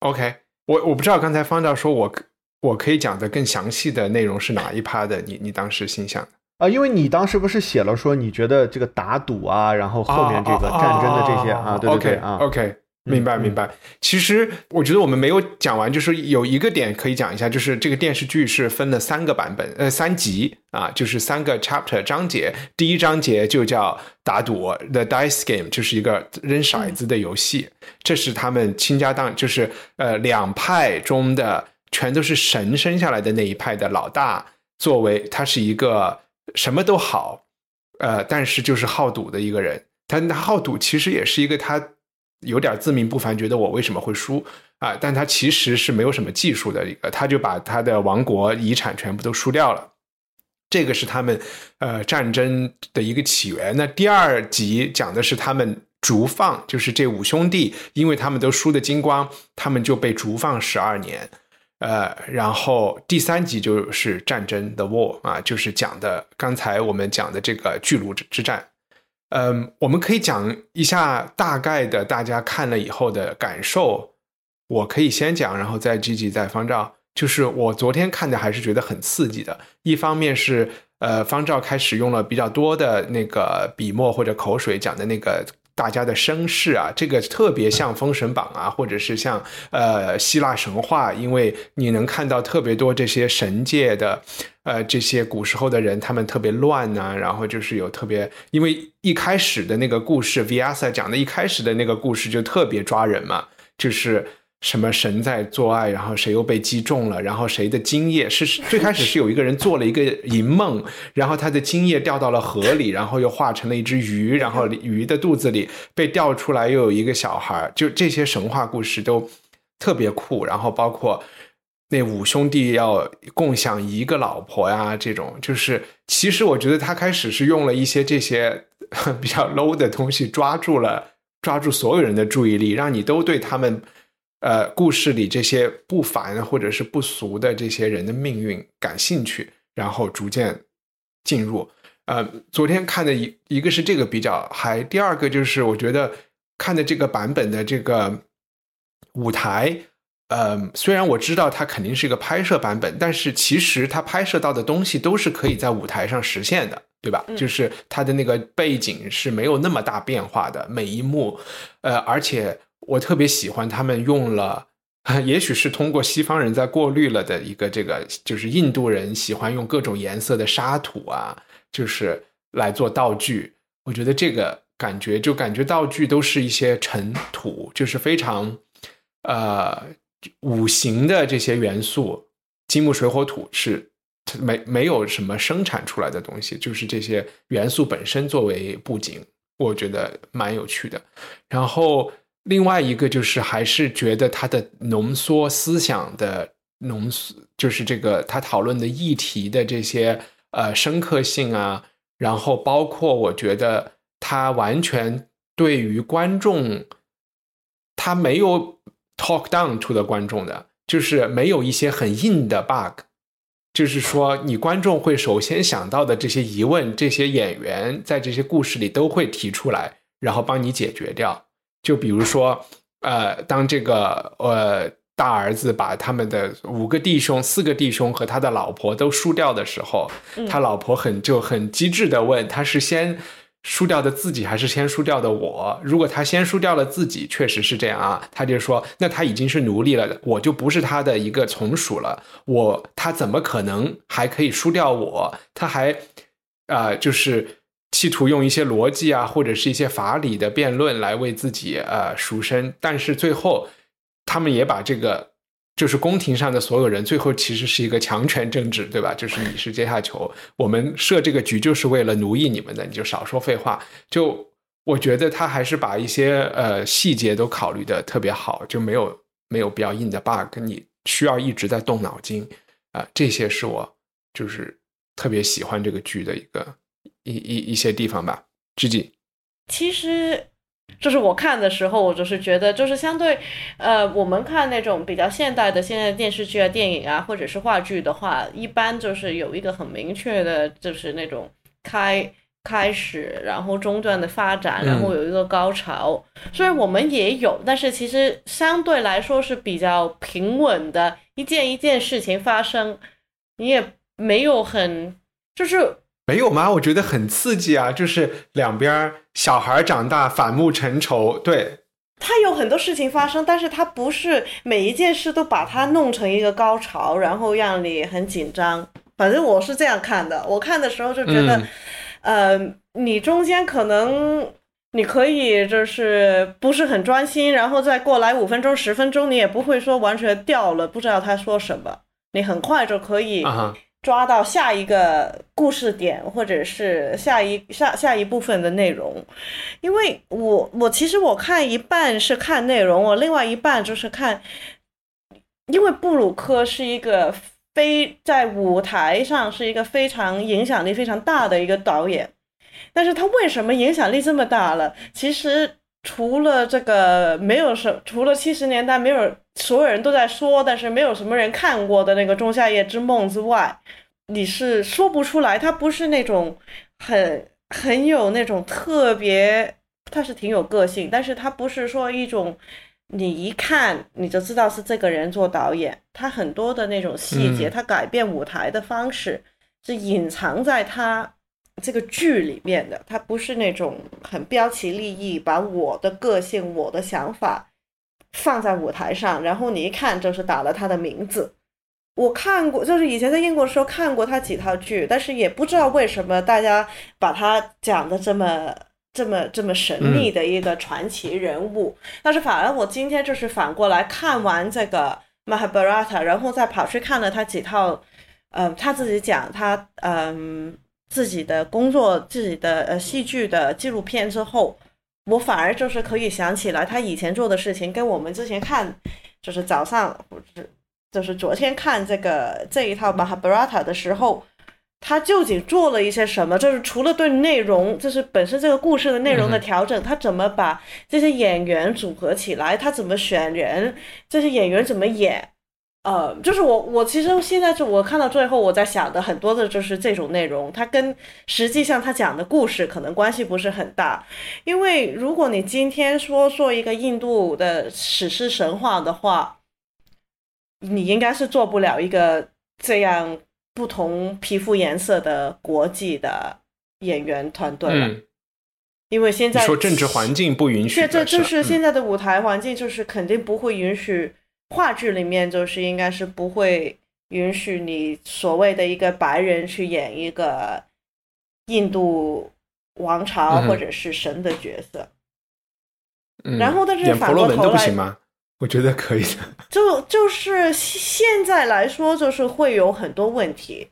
OK，我我不知道刚才方丈说我我可以讲的更详细的内容是哪一趴的，你你当时心想的啊？因为你当时不是写了说你觉得这个打赌啊，然后后面这个战争的这些啊，对对对啊，OK。明白，明白。其实我觉得我们没有讲完，就是有一个点可以讲一下，就是这个电视剧是分了三个版本，呃，三集啊，就是三个 chapter 章节。第一章节就叫打赌，the dice game，就是一个扔骰子的游戏。这是他们倾家荡，就是呃两派中的全都是神生下来的那一派的老大，作为他是一个什么都好，呃，但是就是好赌的一个人。他好赌其实也是一个他。有点自命不凡，觉得我为什么会输啊？但他其实是没有什么技术的一个，他就把他的王国遗产全部都输掉了。这个是他们呃战争的一个起源。那第二集讲的是他们逐放，就是这五兄弟，因为他们都输的精光，他们就被逐放十二年。呃，然后第三集就是战争的 war 啊，就是讲的刚才我们讲的这个巨鹿之战。嗯，我们可以讲一下大概的大家看了以后的感受。我可以先讲，然后再积极再方照。就是我昨天看的还是觉得很刺激的。一方面是呃，方照开始用了比较多的那个笔墨或者口水讲的那个大家的身世啊，这个特别像《封神榜》啊，或者是像呃希腊神话，因为你能看到特别多这些神界的呃，这些古时候的人他们特别乱呐、然后就是有特别，因为一开始的那个故事，Vyasa 讲的一开始的那个故事就特别抓人嘛，就是什么神在做爱，然后谁又被击中了，然后谁的精液是最开始是有一个人做了一个淫梦，然后他的精液掉到了河里，然后又化成了一只鱼，然后鱼的肚子里被钓出来又有一个小孩，就这些神话故事都特别酷，然后包括。那五兄弟要共享一个老婆呀，这种就是，其实我觉得他开始是用了一些这些 比较 low 的东西，抓住了抓住所有人的注意力，让你都对他们呃故事里这些不凡或者是不俗的这些人的命运感兴趣，然后逐渐进入。呃，昨天看的一一个是这个比较嗨，第二个就是我觉得看的这个版本的这个舞台。呃，虽然我知道它肯定是一个拍摄版本，但是其实它拍摄到的东西都是可以在舞台上实现的，对吧？嗯就是它的那个背景是没有那么大变化的，每一幕，呃，而且我特别喜欢他们用了，也许是通过西方人在过滤了的一个这个，就是印度人喜欢用各种颜色的沙土啊，就是来做道具。我觉得这个感觉就感觉道具都是一些尘土，就是非常呃。五行的这些元素，金木水火土是没没有什么生产出来的东西，就是这些元素本身作为布景，我觉得蛮有趣的。然后另外一个就是还是觉得它的浓缩思想的浓缩，就是这个他讨论的议题的这些呃深刻性啊，然后包括我觉得他完全对于观众，他没有。Talk down to 的观众的，就是没有一些很硬的 bug，就是说你观众会首先想到的这些疑问，这些演员在这些故事里都会提出来，然后帮你解决掉。就比如说，呃，当这个呃大儿子把他们的五个弟兄、四个弟兄和他的老婆都输掉的时候，他老婆很就很机智的问，他是先。输掉的自己还是先输掉的我？如果他先输掉了自己，确实是这样啊。他就说，那他已经是奴隶了，我就不是他的一个从属了。我他怎么可能还可以输掉我？他还啊、呃，就是企图用一些逻辑啊，或者是一些法理的辩论来为自己呃赎身。但是最后，他们也把这个。就是宫廷上的所有人，最后其实是一个强权政治，对吧？就是你是阶下囚，我们设这个局就是为了奴役你们的，你就少说废话。就我觉得他还是把一些呃细节都考虑的特别好，就没有没有比较硬的 bug，你需要一直在动脑筋啊、这些是我就是特别喜欢这个剧的一个一一一些地方吧。知己，其实。就是我看的时候，我就是觉得，就是相对，呃，我们看那种比较现代的现在电视剧啊、电影啊，或者是话剧的话，一般就是有一个很明确的，就是那种开开始，然后中段的发展，然后有一个高潮。嗯、虽然我们也有，但是其实相对来说是比较平稳的，一件一件事情发生，你也没有很就是。没有吗？我觉得很刺激啊！就是两边小孩长大，反目成仇。对，他有很多事情发生，但是他不是每一件事都把它弄成一个高潮，然后让你很紧张。反正我是这样看的。我看的时候就觉得，嗯、呃，你中间可能你可以就是不是很专心，然后再过来五分钟、十分钟，你也不会说完全掉了，不知道他说什么，你很快就可以。抓到下一个故事点，或者是下一下下一部分的内容，因为我我其实我看一半是看内容，我另外一半就是看，因为布鲁克是一个非在舞台上是一个非常影响力非常大的一个导演，但是他为什么影响力这么大了？其实除了这个没有什，除了七十年代没有。所有人都在说，但是没有什么人看过的那个《仲夏夜之梦》之外，你是说不出来。它不是那种很很有那种特别，它是挺有个性，但是它不是说一种你一看你就知道是这个人做导演。他很多的那种细节，他改变舞台的方式是隐藏在他这个剧里面的。他不是那种很标奇立异，把我的个性、我的想法。放在舞台上，然后你一看就是打了他的名字，我看过，就是以前在英国的时候看过他几套剧，但是也不知道为什么大家把他讲的这么这么这么神秘的一个传奇人物。但是反而我今天就是反过来看完这个 Mahabharata，然后再跑去看了他几套，嗯，他自己讲他嗯自己的工作、自己的呃戏剧的纪录片之后，我反而就是可以想起来他以前做的事情，跟我们之前看就是早上不是。就是昨天看这个这一套《Mahabharata》的时候，他究竟做了一些什么？就是除了对内容，就是本身这个故事的内容的调整，他怎么把这些演员组合起来？他怎么选人？这些演员怎么演？呃，就是我我其实现在就我看到最后，我在想的很多的就是这种内容，它跟实际上他讲的故事可能关系不是很大。因为如果你今天说做一个印度的史诗神话的话，你应该是做不了一个这样不同皮肤颜色的国际的演员团队了，因为现在说政治环境不允许，这这就是现在的舞台环境，就是肯定不会允许话剧里面就是应该是不会允许你所谓的一个白人去演一个印度王朝或者是神的角色，然后但是反过头来。我觉得可以的，就就是现在来说，就是会有很多问题。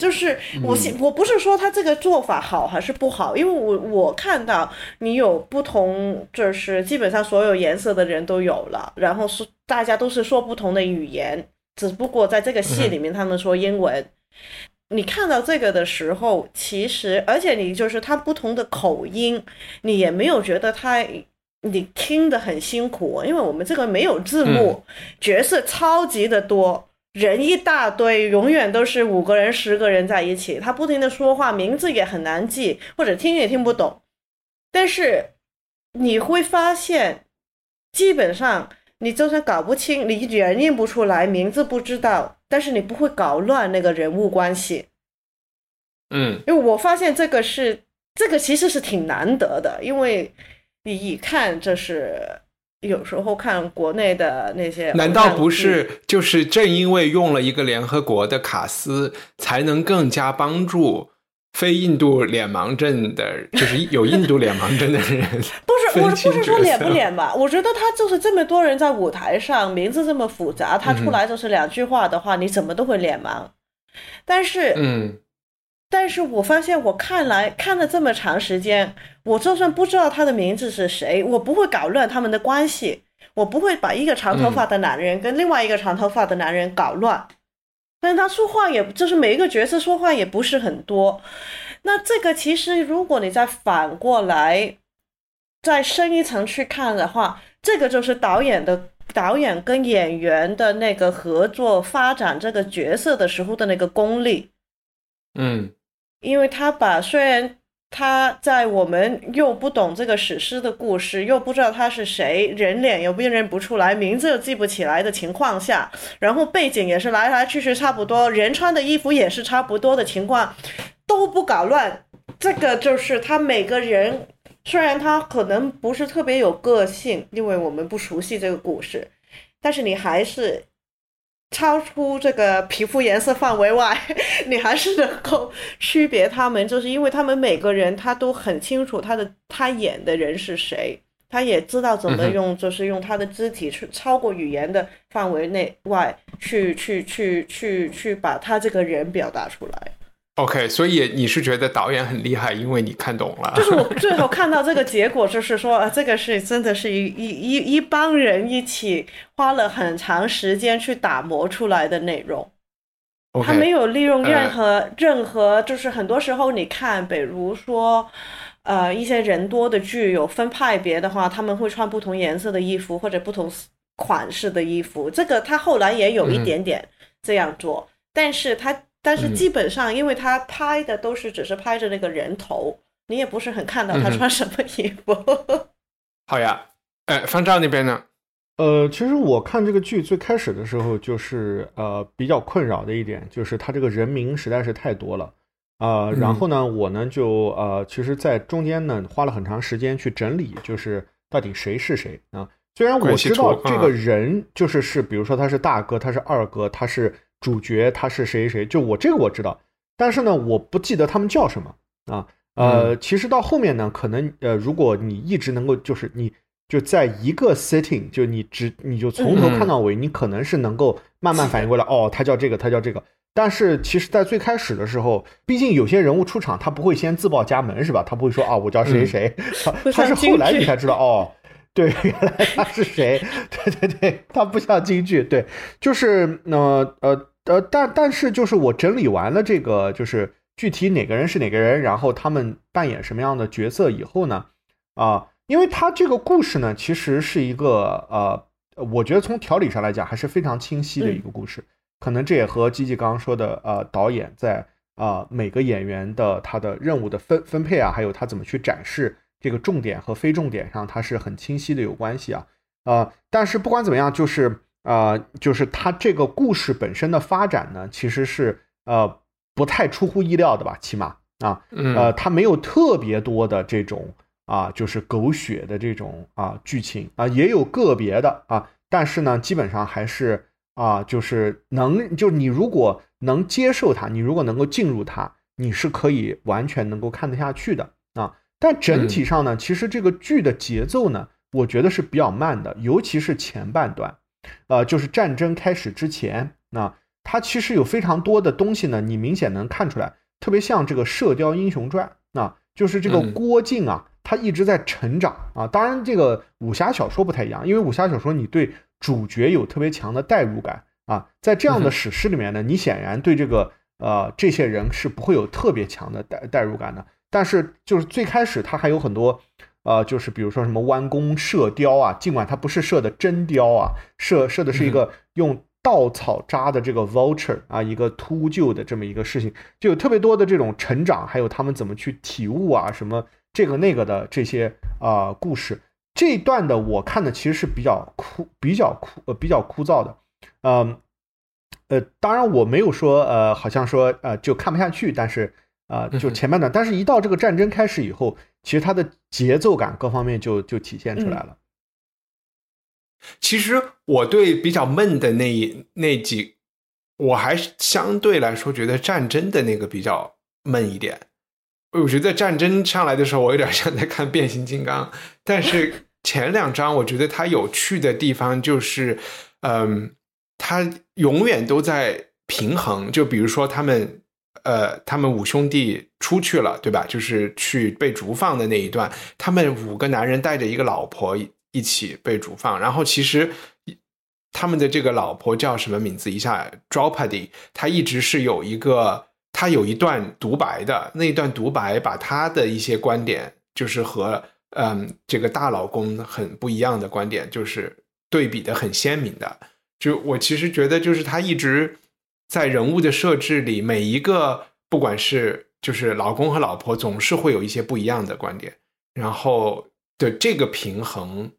就是我现我不是说他这个做法好还是不好，因为我我看到你有不同，就是基本上所有颜色的人都有了，然后是大家都是说不同的语言，只不过在这个戏里面他们说英文。你看到这个的时候，其实而且你就是他不同的口音，你也没有觉得他。你听的很辛苦，因为我们这个没有字幕，角色超级的多，人一大堆，永远都是五个人、十个人在一起，他不停的说话，名字也很难记，或者听也听不懂。但是你会发现，基本上你就算搞不清，你人认不出来，名字不知道，但是你不会搞乱那个人物关系。嗯，因为我发现这个是这个其实是挺难得的，因为。你一看，这是有时候看国内的那些，难道不是？就是正因为用了一个联合国的卡司，才能更加帮助非印度脸盲症的，就是有印度脸盲症的人。不是，我不是说脸不脸吧？我觉得他就是这么多人在舞台上，名字这么复杂，他出来就是两句话的话，你怎么都会脸盲。但是，嗯。但是我发现，我看来看了这么长时间，我就算不知道他的名字是谁，我不会搞乱他们的关系，我不会把一个长头发的男人跟另外一个长头发的男人搞乱。但是他说话，也就是每一个角色说话也不是很多。那这个其实，如果你再反过来再深一层去看的话，这个就是导演的导演跟演员的那个合作发展这个角色的时候的那个功力。嗯。因为他把虽然他在我们又不懂这个史诗的故事，又不知道他是谁，人脸又辨认不出来，名字又记不起来的情况下，然后背景也是来来去去差不多，人穿的衣服也是差不多的情况，都不搞乱。这个就是他每个人，虽然他可能不是特别有个性，因为我们不熟悉这个故事，但是你还是。超出这个皮肤颜色范围外，你还是能够区别他们，就是因为他们每个人他都很清楚他的他演的人是谁，他也知道怎么用，就是用他的肢体去超过语言的范围内外去去去去去把他这个人表达出来。OK，所以你是觉得导演很厉害，因为你看懂了。就是我 最后看到这个结果，就是说，呃，这个是真的是一一一一帮人一起花了很长时间去打磨出来的内容。他没有利用任何任何，就是很多时候你看，比如说，呃，一些人多的剧有分派别的话，他们会穿不同颜色的衣服或者不同款式的衣服。这个他后来也有一点点这样做，但是他。但是基本上，因为他拍的都是只是拍着那个人头，你也不是很看到他穿什么衣服。好呀，哎，方丈那边呢？呃，其实我看这个剧最开始的时候，就是呃比较困扰的一点，就是他这个人名实在是太多了啊。然后呢，我呢就呃，其实，在中间呢花了很长时间去整理，就是到底谁是谁啊？虽然我知道这个人就是是，比如说他是大哥，他是二哥，他是。主角他是谁谁谁，就我这个我知道，但是呢，我不记得他们叫什么啊。呃，其实到后面呢，可能呃，如果你一直能够就是你就在一个 setting，就你只你就从头看到尾，你可能是能够慢慢反应过来，哦，他叫这个，他叫这个。但是其实，在最开始的时候，毕竟有些人物出场，他不会先自报家门，是吧？他不会说啊，我叫谁谁，他他是后来你才知道，哦，对，原来他是谁？对对对，他不像京剧，对，就是呃呃呃，但但是就是我整理完了这个，就是具体哪个人是哪个人，然后他们扮演什么样的角色以后呢，啊，因为他这个故事呢，其实是一个呃，我觉得从条理上来讲还是非常清晰的一个故事。可能这也和吉吉刚刚说的，呃，导演在啊每个演员的他的任务的分分配啊，还有他怎么去展示这个重点和非重点上，他是很清晰的有关系啊，呃，但是不管怎么样，就是啊，就是他这个故事本身的发展呢，其实是呃不太出乎意料的吧，起码啊，呃，他没有特别多的这种啊，就是狗血的这种啊剧情啊，也有个别的啊，但是呢，基本上还是。啊，就是能，就是你如果能接受它，你如果能够进入它，你是可以完全能够看得下去的啊。但整体上呢，其实这个剧的节奏呢，我觉得是比较慢的，尤其是前半段，呃，就是战争开始之前，那它其实有非常多的东西呢，你明显能看出来，特别像这个《射雕英雄传》，那，就是这个郭靖啊，他一直在成长啊。当然，这个武侠小说不太一样，因为武侠小说你对。主角有特别强的代入感啊，在这样的史诗里面呢，你显然对这个呃这些人是不会有特别强的代代入感的。但是就是最开始他还有很多呃，就是比如说什么弯弓射雕啊，尽管它不是射的真雕啊，射射的是一个用稻草扎的这个 vulture 啊，一个秃鹫的这么一个事情，就有特别多的这种成长，还有他们怎么去体悟啊，什么这个那个的这些啊故事。这一段的我看的其实是比较枯、比较枯、呃比较枯燥的，嗯，呃，当然我没有说呃，好像说呃就看不下去，但是啊，就前半段，但是一到这个战争开始以后，其实它的节奏感各方面就就体现出来了。其实我对比较闷的那一那几，我还是相对来说觉得战争的那个比较闷一点。我觉得战争上来的时候，我有点像在看变形金刚。但是前两章，我觉得它有趣的地方就是，嗯，它永远都在平衡。就比如说他们，呃，他们五兄弟出去了，对吧？就是去被逐放的那一段，他们五个男人带着一个老婆一起被逐放。然后其实他们的这个老婆叫什么名字？一下 Draupadi，她一直是有一个。他有一段独白的那一段独白，把他的一些观点，就是和嗯这个大老公很不一样的观点，就是对比的很鲜明的。就我其实觉得，就是他一直在人物的设置里，每一个不管是就是老公和老婆，总是会有一些不一样的观点，然后的这个平衡，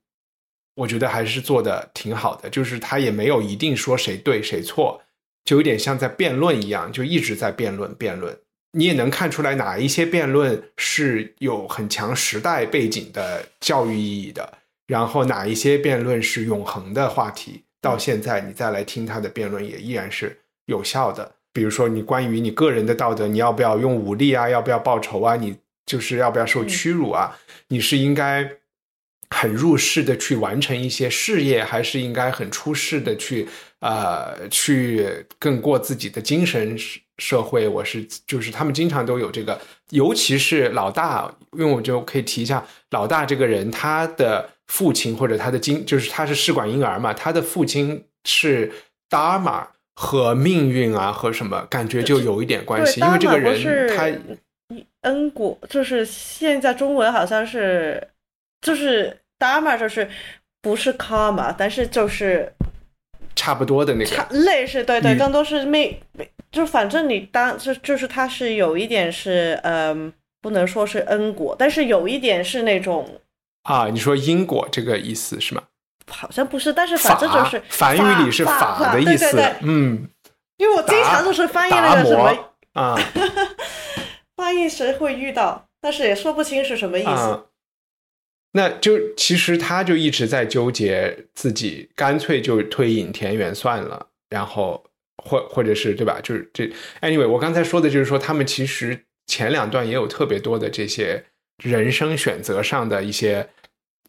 我觉得还是做的挺好的。就是他也没有一定说谁对谁错。就有点像在辩论一样，就一直在辩论辩论。你也能看出来哪一些辩论是有很强时代背景的教育意义的，然后哪一些辩论是永恒的话题，到现在你再来听他的辩论也依然是有效的。比如说，你关于你个人的道德，你要不要用武力啊？要不要报仇啊？你就是要不要受屈辱啊？你是应该。很入世的去完成一些事业，还是应该很出世的去呃去更过自己的精神社会？我是就是他们经常都有这个，尤其是老大，因为我就可以提一下老大这个人，他的父亲或者他的经就是他是试管婴儿嘛，他的父亲是 Dharma 和命运啊和什么感觉就有一点关系，因为这个人他恩果就是现在中文好像是。就是 dharma，就是不是 karma，但是就是差不多的那个类似，对对，更多是命，就反正你当就就是它是有一点是，嗯，不能说是恩果，但是有一点是那种啊，你说因果这个意思是吗？好像不是，但是反正就是梵语里是法的意思，嗯，因为我经常就是翻译那个什么啊，翻译时会遇到，但是也说不清是什么意思。那就其实他就一直在纠结自己，干脆就退隐田园算了，然后或或者是对吧？就是这，anyway，我刚才说的就是说，他们其实前两段也有特别多的这些人生选择上的一些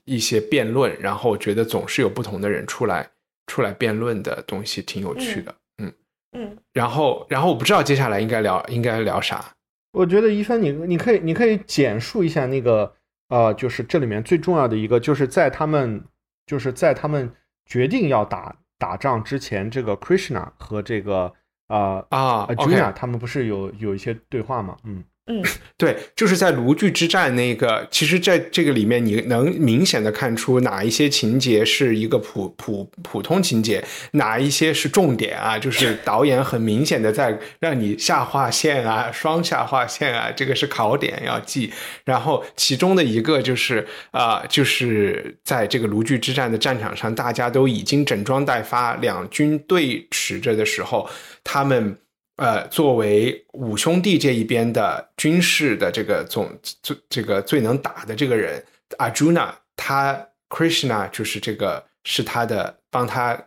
一些辩论，然后觉得总是有不同的人出来出来辩论的东西，挺有趣的。嗯嗯，然后然后我不知道接下来应该聊应该聊啥。我觉得一帆，你你可以你可以简述一下那个呃，就是这里面最重要的一个，就是在他们就是在他们决定要打。打仗之前，这个 Krishna 和这个啊啊 Juna 他们不是有有一些对话吗？嗯。嗯，对，就是在卢剧之战那个，其实在这个里面，你能明显的看出哪一些情节是一个普普普通情节，哪一些是重点啊？就是导演很明显的在让你下划线啊，双下划线啊，这个是考点要记。然后其中的一个就是啊，就是在这个卢剧之战的战场上，大家都已经整装待发，两军对持着的时候，他们。呃，作为五兄弟这一边的军事的这个总最这个最能打的这个人，Arjuna，他 Krishna 就是这个是他的帮他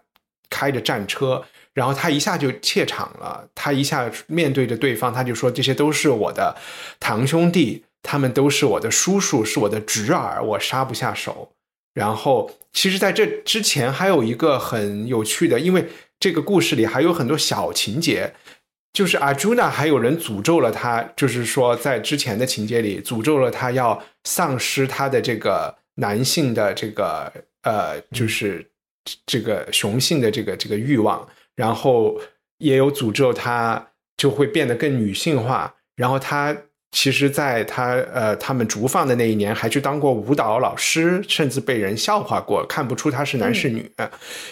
开着战车，然后他一下就怯场了，他一下面对着对方，他就说这些都是我的堂兄弟，他们都是我的叔叔，是我的侄儿，我杀不下手。然后，其实在这之前还有一个很有趣的，因为这个故事里还有很多小情节。就是阿朱娜，还有人诅咒了他，就是说在之前的情节里诅咒了他，要丧失他的这个男性的这个呃，就是这个雄性的这个这个欲望，然后也有诅咒他就会变得更女性化，然后他。其实，在他呃，他们逐放的那一年，还去当过舞蹈老师，甚至被人笑话过，看不出他是男是女。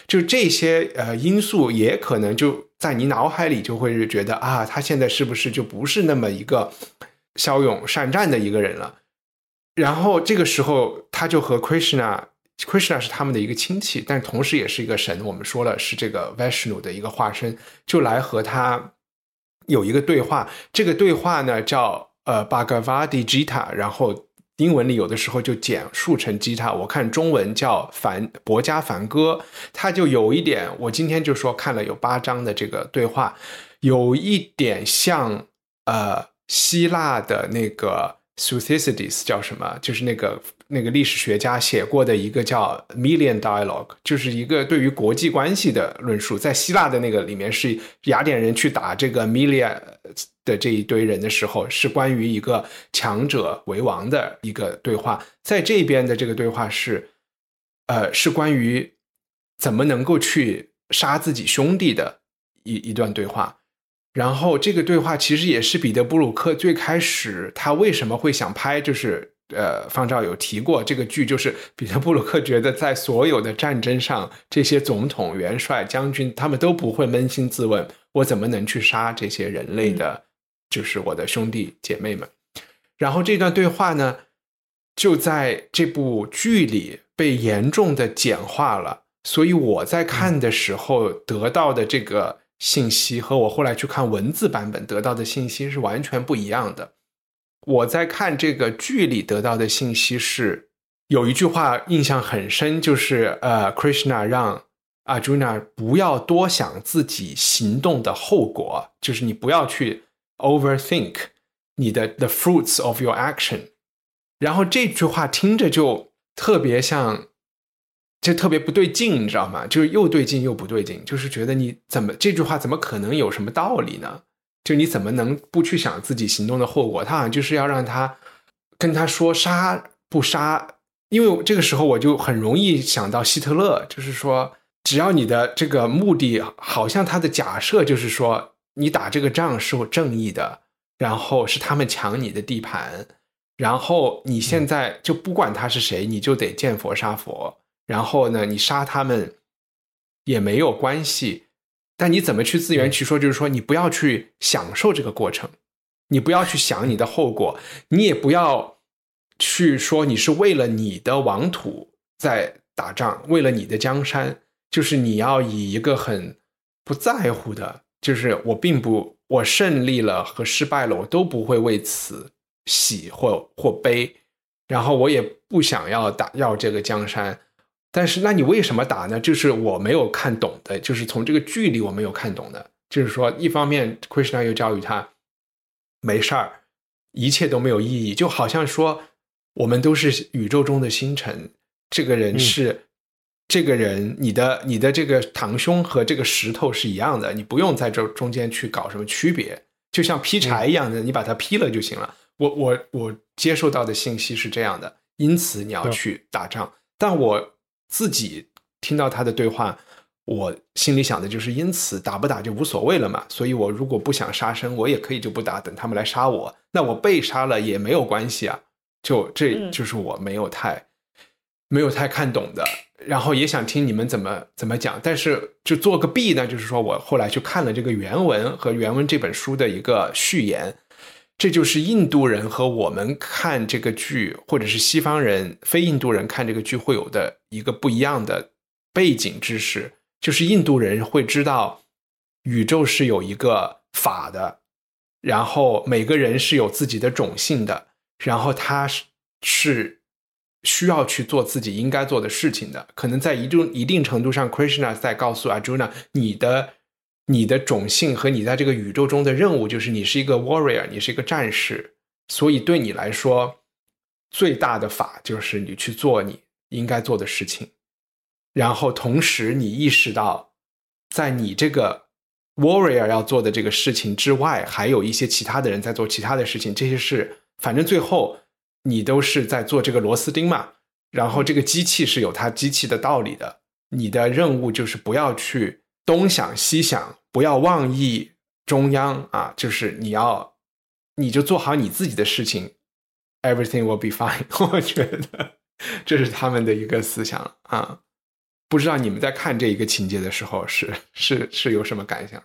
就这些呃因素，也可能就在你脑海里就会觉得啊，他现在是不是就不是那么一个骁勇善战的一个人了？然后这个时候，他就和 Krishna，Krishna 是他们的一个亲戚，但同时也是一个神。我们说了，是这个 Vishnu 的一个化身，就来和他有一个对话。这个对话呢，叫。呃，Bhagavad Gita，然后英文里有的时候就简述成 Gita，我看中文叫梵博伽梵歌，它就有一点，我今天就说看了有八章的这个对话，有一点像呃希腊的那个 Thucydides 叫什么，就是那个。那个历史学家写过的一个叫 Million Dialogue，就是一个对于国际关系的论述。在希腊的那个里面，是雅典人去打这个 Million 的这一堆人的时候，是关于一个强者为王的一个对话。在这边的这个对话是，呃，是关于怎么能够去杀自己兄弟的一一段对话。然后这个对话其实也是彼得布鲁克最开始他为什么会想拍，就是。呃，方照有提过这个剧，就是彼得布鲁克觉得在所有的战争上，这些总统、元帅、将军，他们都不会扪心自问：我怎么能去杀这些人类的，就是我的兄弟姐妹们。然后这段对话呢，就在这部剧里被严重的简化了。所以我在看的时候得到的这个信息，和我后来去看文字版本得到的信息是完全不一样的。我在看这个剧里得到的信息是，有一句话印象很深，就是呃，Krishna 让 Arjuna 不要多想自己行动的后果，就是你不要去 overthink 你的 the fruits of your action。然后这句话听着就特别像，就特别不对劲，你知道吗？就是又对劲又不对劲，就是觉得你怎么这句话怎么可能有什么道理呢？就你怎么能不去想自己行动的后果？他好像就是要让他跟他说杀不杀，因为这个时候我就很容易想到希特勒，就是说只要你的这个目的，好像他的假设就是说你打这个仗是我正义的，然后是他们抢你的地盘，然后你现在就不管他是谁，你就得见佛杀佛，然后呢，你杀他们也没有关系。但你怎么去自圆其说？就是说，你不要去享受这个过程，你不要去想你的后果，你也不要去说你是为了你的王土在打仗，为了你的江山，就是你要以一个很不在乎的，就是我并不，我胜利了和失败了，我都不会为此喜或或悲，然后我也不想要打要这个江山。但是，那你为什么打呢？就是我没有看懂的，就是从这个距离我没有看懂的，就是说，一方面 Krishna 又教育他没事儿，一切都没有意义，就好像说我们都是宇宙中的星辰，这个人是。这个人，你的你的这个堂兄和这个石头是一样的，你不用在这中间去搞什么区别，就像劈柴一样的，你把它劈了就行了。我我我接受到的信息是这样的，因此你要去打仗。但我自己听到他的对话，我心里想的就是，因此打不打就无所谓了嘛。所以我如果不想杀生，我也可以就不打，等他们来杀我，那我被杀了也没有关系啊。就这就是我没有太没有太看懂的。然后也想听你们怎么怎么讲，但是就做个弊呢，就是说我后来去看了这个原文和原文这本书的一个序言，这就是印度人和我们看这个剧，或者是西方人非印度人看这个剧会有的一个不一样的背景知识，就是印度人会知道宇宙是有一个法的，然后每个人是有自己的种性的，然后他是是。需要去做自己应该做的事情的，可能在一定一定程度上，Krishna 在告诉 Arjuna，你的你的种性和你在这个宇宙中的任务，就是你是一个 warrior，你是一个战士，所以对你来说，最大的法就是你去做你应该做的事情，然后同时你意识到，在你这个 warrior 要做的这个事情之外，还有一些其他的人在做其他的事情，这些事，反正最后。你都是在做这个螺丝钉嘛，然后这个机器是有它机器的道理的。你的任务就是不要去东想西想，不要妄议中央啊，就是你要，你就做好你自己的事情，everything will be fine。我觉得这是他们的一个思想啊。不知道你们在看这一个情节的时候是是是有什么感想？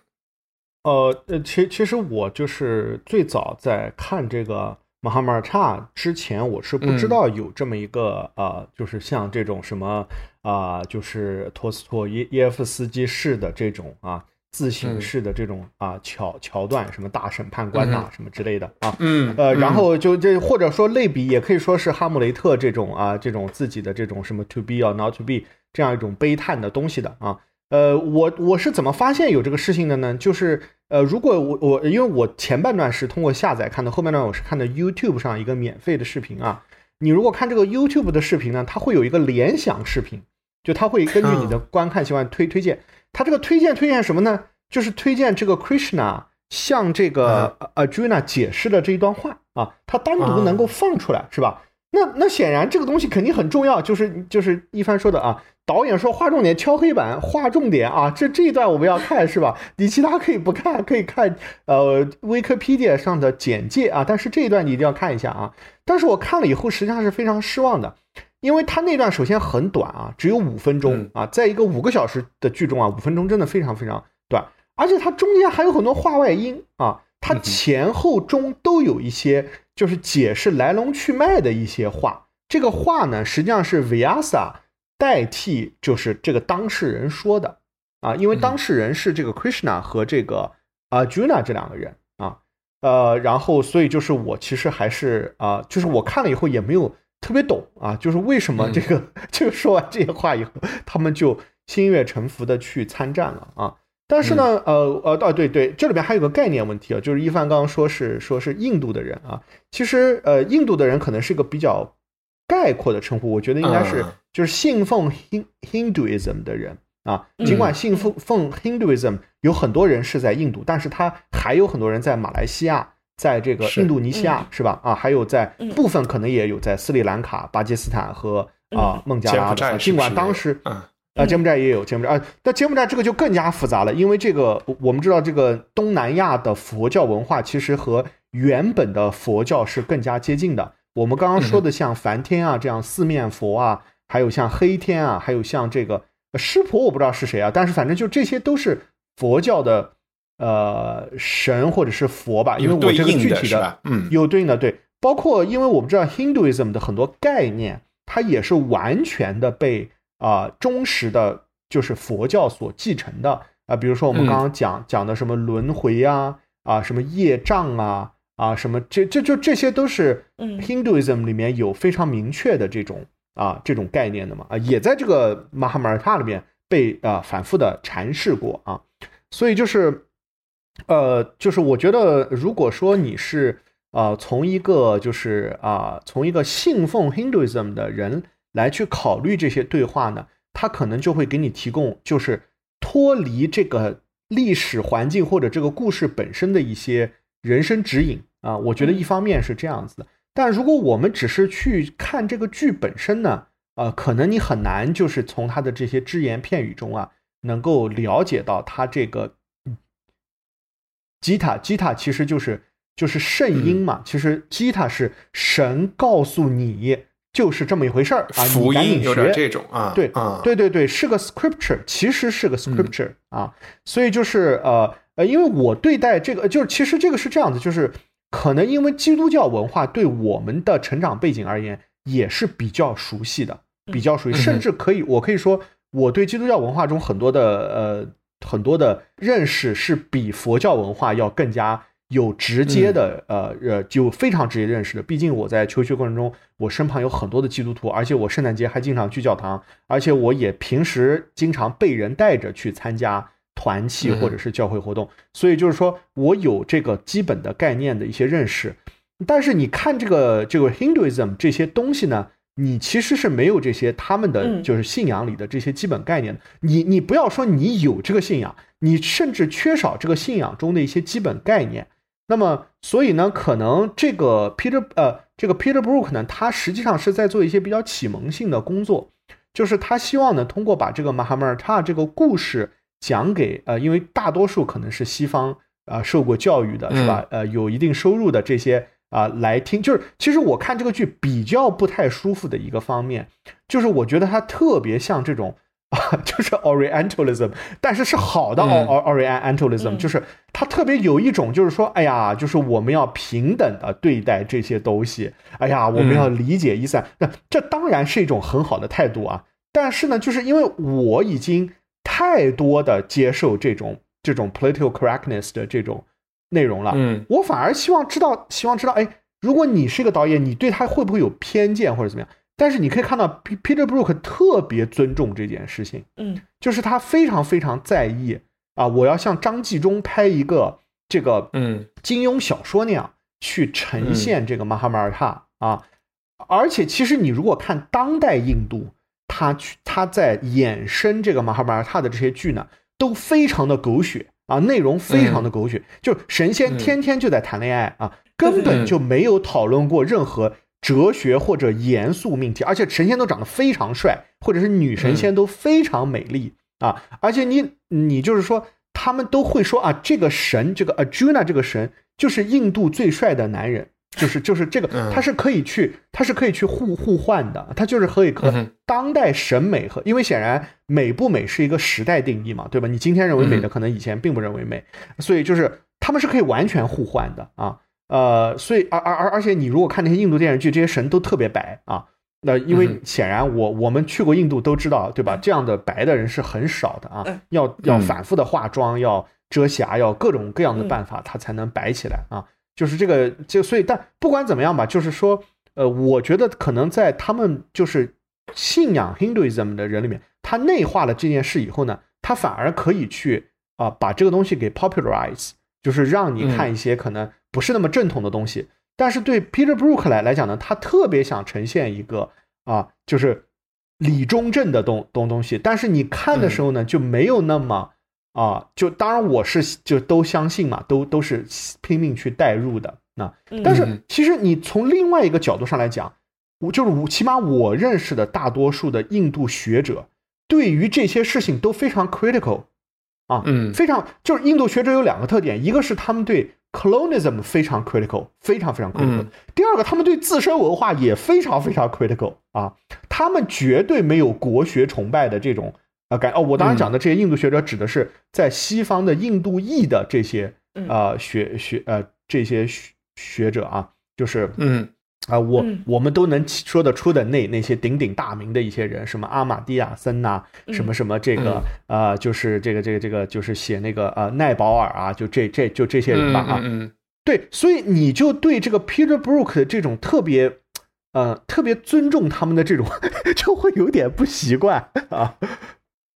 呃呃，其其实我就是最早在看这个。马哈马尔差之前，我是不知道有这么一个啊，就是像这种什么啊，就是托斯托耶耶夫斯基式的这种啊，自省式的这种啊桥桥段，什么大审判官呐，什么之类的啊，嗯，呃，然后就这或者说类比，也可以说是哈姆雷特这种啊，这种自己的这种什么 to be or not to be 这样一种悲叹的东西的啊。呃，我我是怎么发现有这个事情的呢？就是呃，如果我我因为我前半段是通过下载看的，后半段我是看的 YouTube 上一个免费的视频啊。你如果看这个 YouTube 的视频呢，它会有一个联想视频，就它会根据你的观看习惯推推荐。它这个推荐推荐什么呢？就是推荐这个 Krishna 向这个 Arjuna 解释的这一段话啊，它单独能够放出来，是吧？那那显然这个东西肯定很重要，就是就是一帆说的啊。导演说画重点，敲黑板画重点啊！这这一段我们要看是吧？你其他可以不看，可以看呃维克 pedia 上的简介啊。但是这一段你一定要看一下啊！但是我看了以后，实际上是非常失望的，因为他那段首先很短啊，只有五分钟啊，在一个五个小时的剧中啊，五分钟真的非常非常短，而且它中间还有很多话外音啊，它前后中都有一些就是解释来龙去脉的一些话。这个话呢，实际上是 Vyasa。代替就是这个当事人说的啊，因为当事人是这个 Krishna 和这个啊 Juna 这两个人啊，呃，然后所以就是我其实还是啊，就是我看了以后也没有特别懂啊，就是为什么这个 就说完这些话以后，他们就心悦诚服的去参战了啊。但是呢，呃呃啊对对，这里边还有个概念问题啊，就是一帆刚刚说是说是印度的人啊，其实呃印度的人可能是一个比较概括的称呼，我觉得应该是。就是信奉 Hinduism 的人啊，尽管信奉奉 Hinduism 有很多人是在印度，但是他还有很多人在马来西亚，在这个印度尼西亚是吧？啊，还有在部分可能也有在斯里兰卡、巴基斯坦和啊孟加拉的。尽管当时啊，柬埔寨也有柬埔寨啊，但柬埔寨这个就更加复杂了，因为这个我们知道，这个东南亚的佛教文化其实和原本的佛教是更加接近的。我们刚刚说的像梵天啊这样四面佛啊。还有像黑天啊，还有像这个湿婆，我不知道是谁啊，但是反正就这些都是佛教的呃神或者是佛吧，因为我这个具体的嗯。有对应的对，包括因为我们知道 Hinduism 的很多概念，它也是完全的被啊忠实的，就是佛教所继承的。啊，比如说我们刚刚讲讲的什么轮回啊啊什么业障啊啊什么这这就这些都是 Hinduism 里面有非常明确的这种。啊，这种概念的嘛，啊，也在这个马哈马尔塔里面被啊反复的阐释过啊，所以就是呃，就是我觉得，如果说你是呃从一个就是啊从一个信奉 Hinduism 的人来去考虑这些对话呢，他可能就会给你提供就是脱离这个历史环境或者这个故事本身的一些人生指引啊。我觉得一方面是这样子的，但如果我们只是去看这个剧本身呢，呃，可能你很难就是从他的这些只言片语中啊，能够了解到他这个。吉他，吉他其实就是就是圣音嘛。其实吉他是神告诉你就是这么一回事儿啊，福音有点这种啊，对啊，对对对，是个 scripture，其实是个 scripture 啊。所以就是呃呃，因为我对待这个，就是其实这个是这样子，就是可能因为基督教文化对我们的成长背景而言也是比较熟悉的，比较熟悉，甚至可以我可以说我对基督教文化中很多的呃。很多的认识是比佛教文化要更加有直接的，呃呃，就非常直接认识的。毕竟我在求学过程中，我身旁有很多的基督徒，而且我圣诞节还经常去教堂，而且我也平时经常被人带着去参加团契或者是教会活动，所以就是说我有这个基本的概念的一些认识。但是你看这个这个 Hinduism 这些东西呢？你其实是没有这些他们的就是信仰里的这些基本概念的。你你不要说你有这个信仰，你甚至缺少这个信仰中的一些基本概念。那么，所以呢，可能这个 Peter 呃，这个 Peter Brook 呢，他实际上是在做一些比较启蒙性的工作，就是他希望呢，通过把这个马哈马尔塔这个故事讲给呃，因为大多数可能是西方啊受过教育的是吧？呃，有一定收入的这些。啊，来听就是，其实我看这个剧比较不太舒服的一个方面，就是我觉得它特别像这种啊，就是 Orientalism，但是是好的 Orientalism，就是它特别有一种就是说，哎呀，就是我们要平等的对待这些东西，哎呀，我们要理解伊斯兰，那这当然是一种很好的态度啊。但是呢，就是因为我已经太多的接受这种这种 political correctness 的这种。内容了，嗯，我反而希望知道，希望知道，哎，如果你是一个导演，你对他会不会有偏见或者怎么样？但是你可以看到，Peter Brook 特别尊重这件事情，嗯，就是他非常非常在意啊，我要像张纪中拍一个这个，嗯，金庸小说那样去呈现这个马哈马尔塔啊，而且其实你如果看当代印度，他去他在衍生这个马哈马尔塔的这些剧呢，都非常的狗血。啊，内容非常的狗血，就神仙天天就在谈恋爱啊，根本就没有讨论过任何哲学或者严肃命题，而且神仙都长得非常帅，或者是女神仙都非常美丽啊，而且你你就是说，他们都会说啊，这个神，这个 Arjuna 这个神就是印度最帅的男人。就是就是这个，它是可以去，它是可以去互互换的，它就是可以和当代审美和，因为显然美不美是一个时代定义嘛，对吧？你今天认为美的，可能以前并不认为美，所以就是他们是可以完全互换的啊，呃，所以而而而而且你如果看那些印度电视剧，这些神都特别白啊，那因为显然我我们去过印度都知道，对吧？这样的白的人是很少的啊，要要反复的化妆，要遮瑕，要各种各样的办法，他才能白起来啊。就是这个，就所以，但不管怎么样吧，就是说，呃，我觉得可能在他们就是信仰 Hinduism 的人里面，他内化了这件事以后呢，他反而可以去啊，把这个东西给 popularize，就是让你看一些可能不是那么正统的东西。但是对 Peter Brook 来来讲呢，他特别想呈现一个啊，就是理中正的东东东西。但是你看的时候呢，就没有那么。啊，就当然我是就都相信嘛，都都是拼命去代入的。那但是其实你从另外一个角度上来讲，我就是我起码我认识的大多数的印度学者，对于这些事情都非常 critical 啊，嗯，非常就是印度学者有两个特点，一个是他们对 colonialism 非常 critical，非常非常 critical。第二个，他们对自身文化也非常非常 critical 啊，他们绝对没有国学崇拜的这种。啊，感哦，我当然讲的这些印度学者指的是在西方的印度裔的这些呃学学呃这些学学者啊，就是嗯。啊，我我们都能说得出的那那些鼎鼎大名的一些人，什么阿玛蒂亚森呐，什么什么这个呃，就是这个这个这个就是写那个呃奈保尔啊，就这这就这些人吧啊，对，所以你就对这个 Peter Brook 的这种特别呃特别尊重他们的这种，就会有点不习惯啊。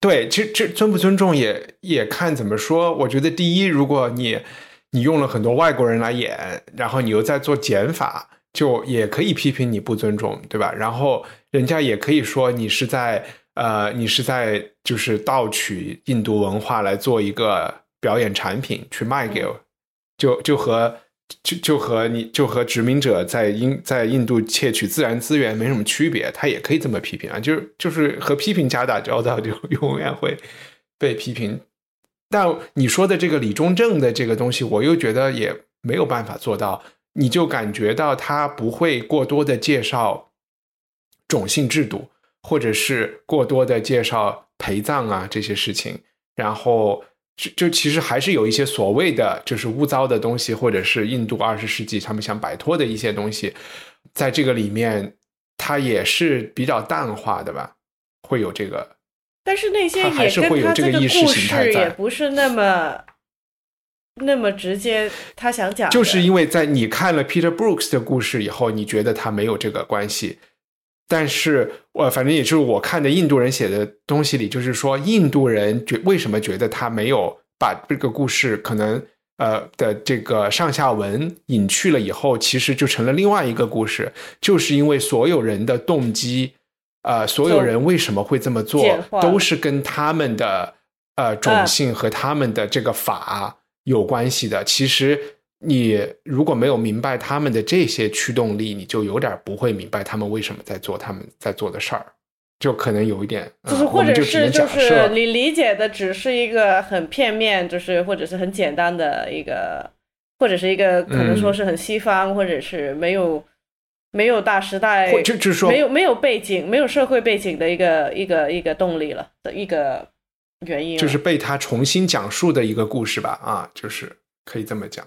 对，其实这尊不尊重也也看怎么说。我觉得第一，如果你你用了很多外国人来演，然后你又在做减法，就也可以批评你不尊重，对吧？然后人家也可以说你是在呃，你是在就是盗取印度文化来做一个表演产品去卖给，就就和。就就和你就和殖民者在印在印度窃取自然资源没什么区别，他也可以这么批评啊，就是就是和批评家打交道，就永远会被批评。但你说的这个李中正的这个东西，我又觉得也没有办法做到。你就感觉到他不会过多的介绍种姓制度，或者是过多的介绍陪葬啊这些事情，然后。就就其实还是有一些所谓的就是污糟的东西，或者是印度二十世纪他们想摆脱的一些东西，在这个里面，它也是比较淡化的吧，会有这个。但是那些也跟他这个故事也不是那么那么直接，他想讲。就是因为在你看了 Peter Brooks 的故事以后，你觉得他没有这个关系。但是我反正也就是我看的印度人写的东西里，就是说印度人觉为什么觉得他没有把这个故事可能呃的这个上下文隐去了以后，其实就成了另外一个故事，就是因为所有人的动机，呃，所有人为什么会这么做，都是跟他们的呃种姓和他们的这个法有关系的。其实。你如果没有明白他们的这些驱动力，你就有点不会明白他们为什么在做他们在做的事儿，就可能有一点，就是或者是就是你理解的只是一个很片面，就是或者是很简单的一个，或者是一个可能说是很西方，或者是没有没有大时代，就就是说没有没有背景，没有社会背景的一个一个一个动力了的一个原因，就是被他重新讲述的一个故事吧，啊，就是可以这么讲。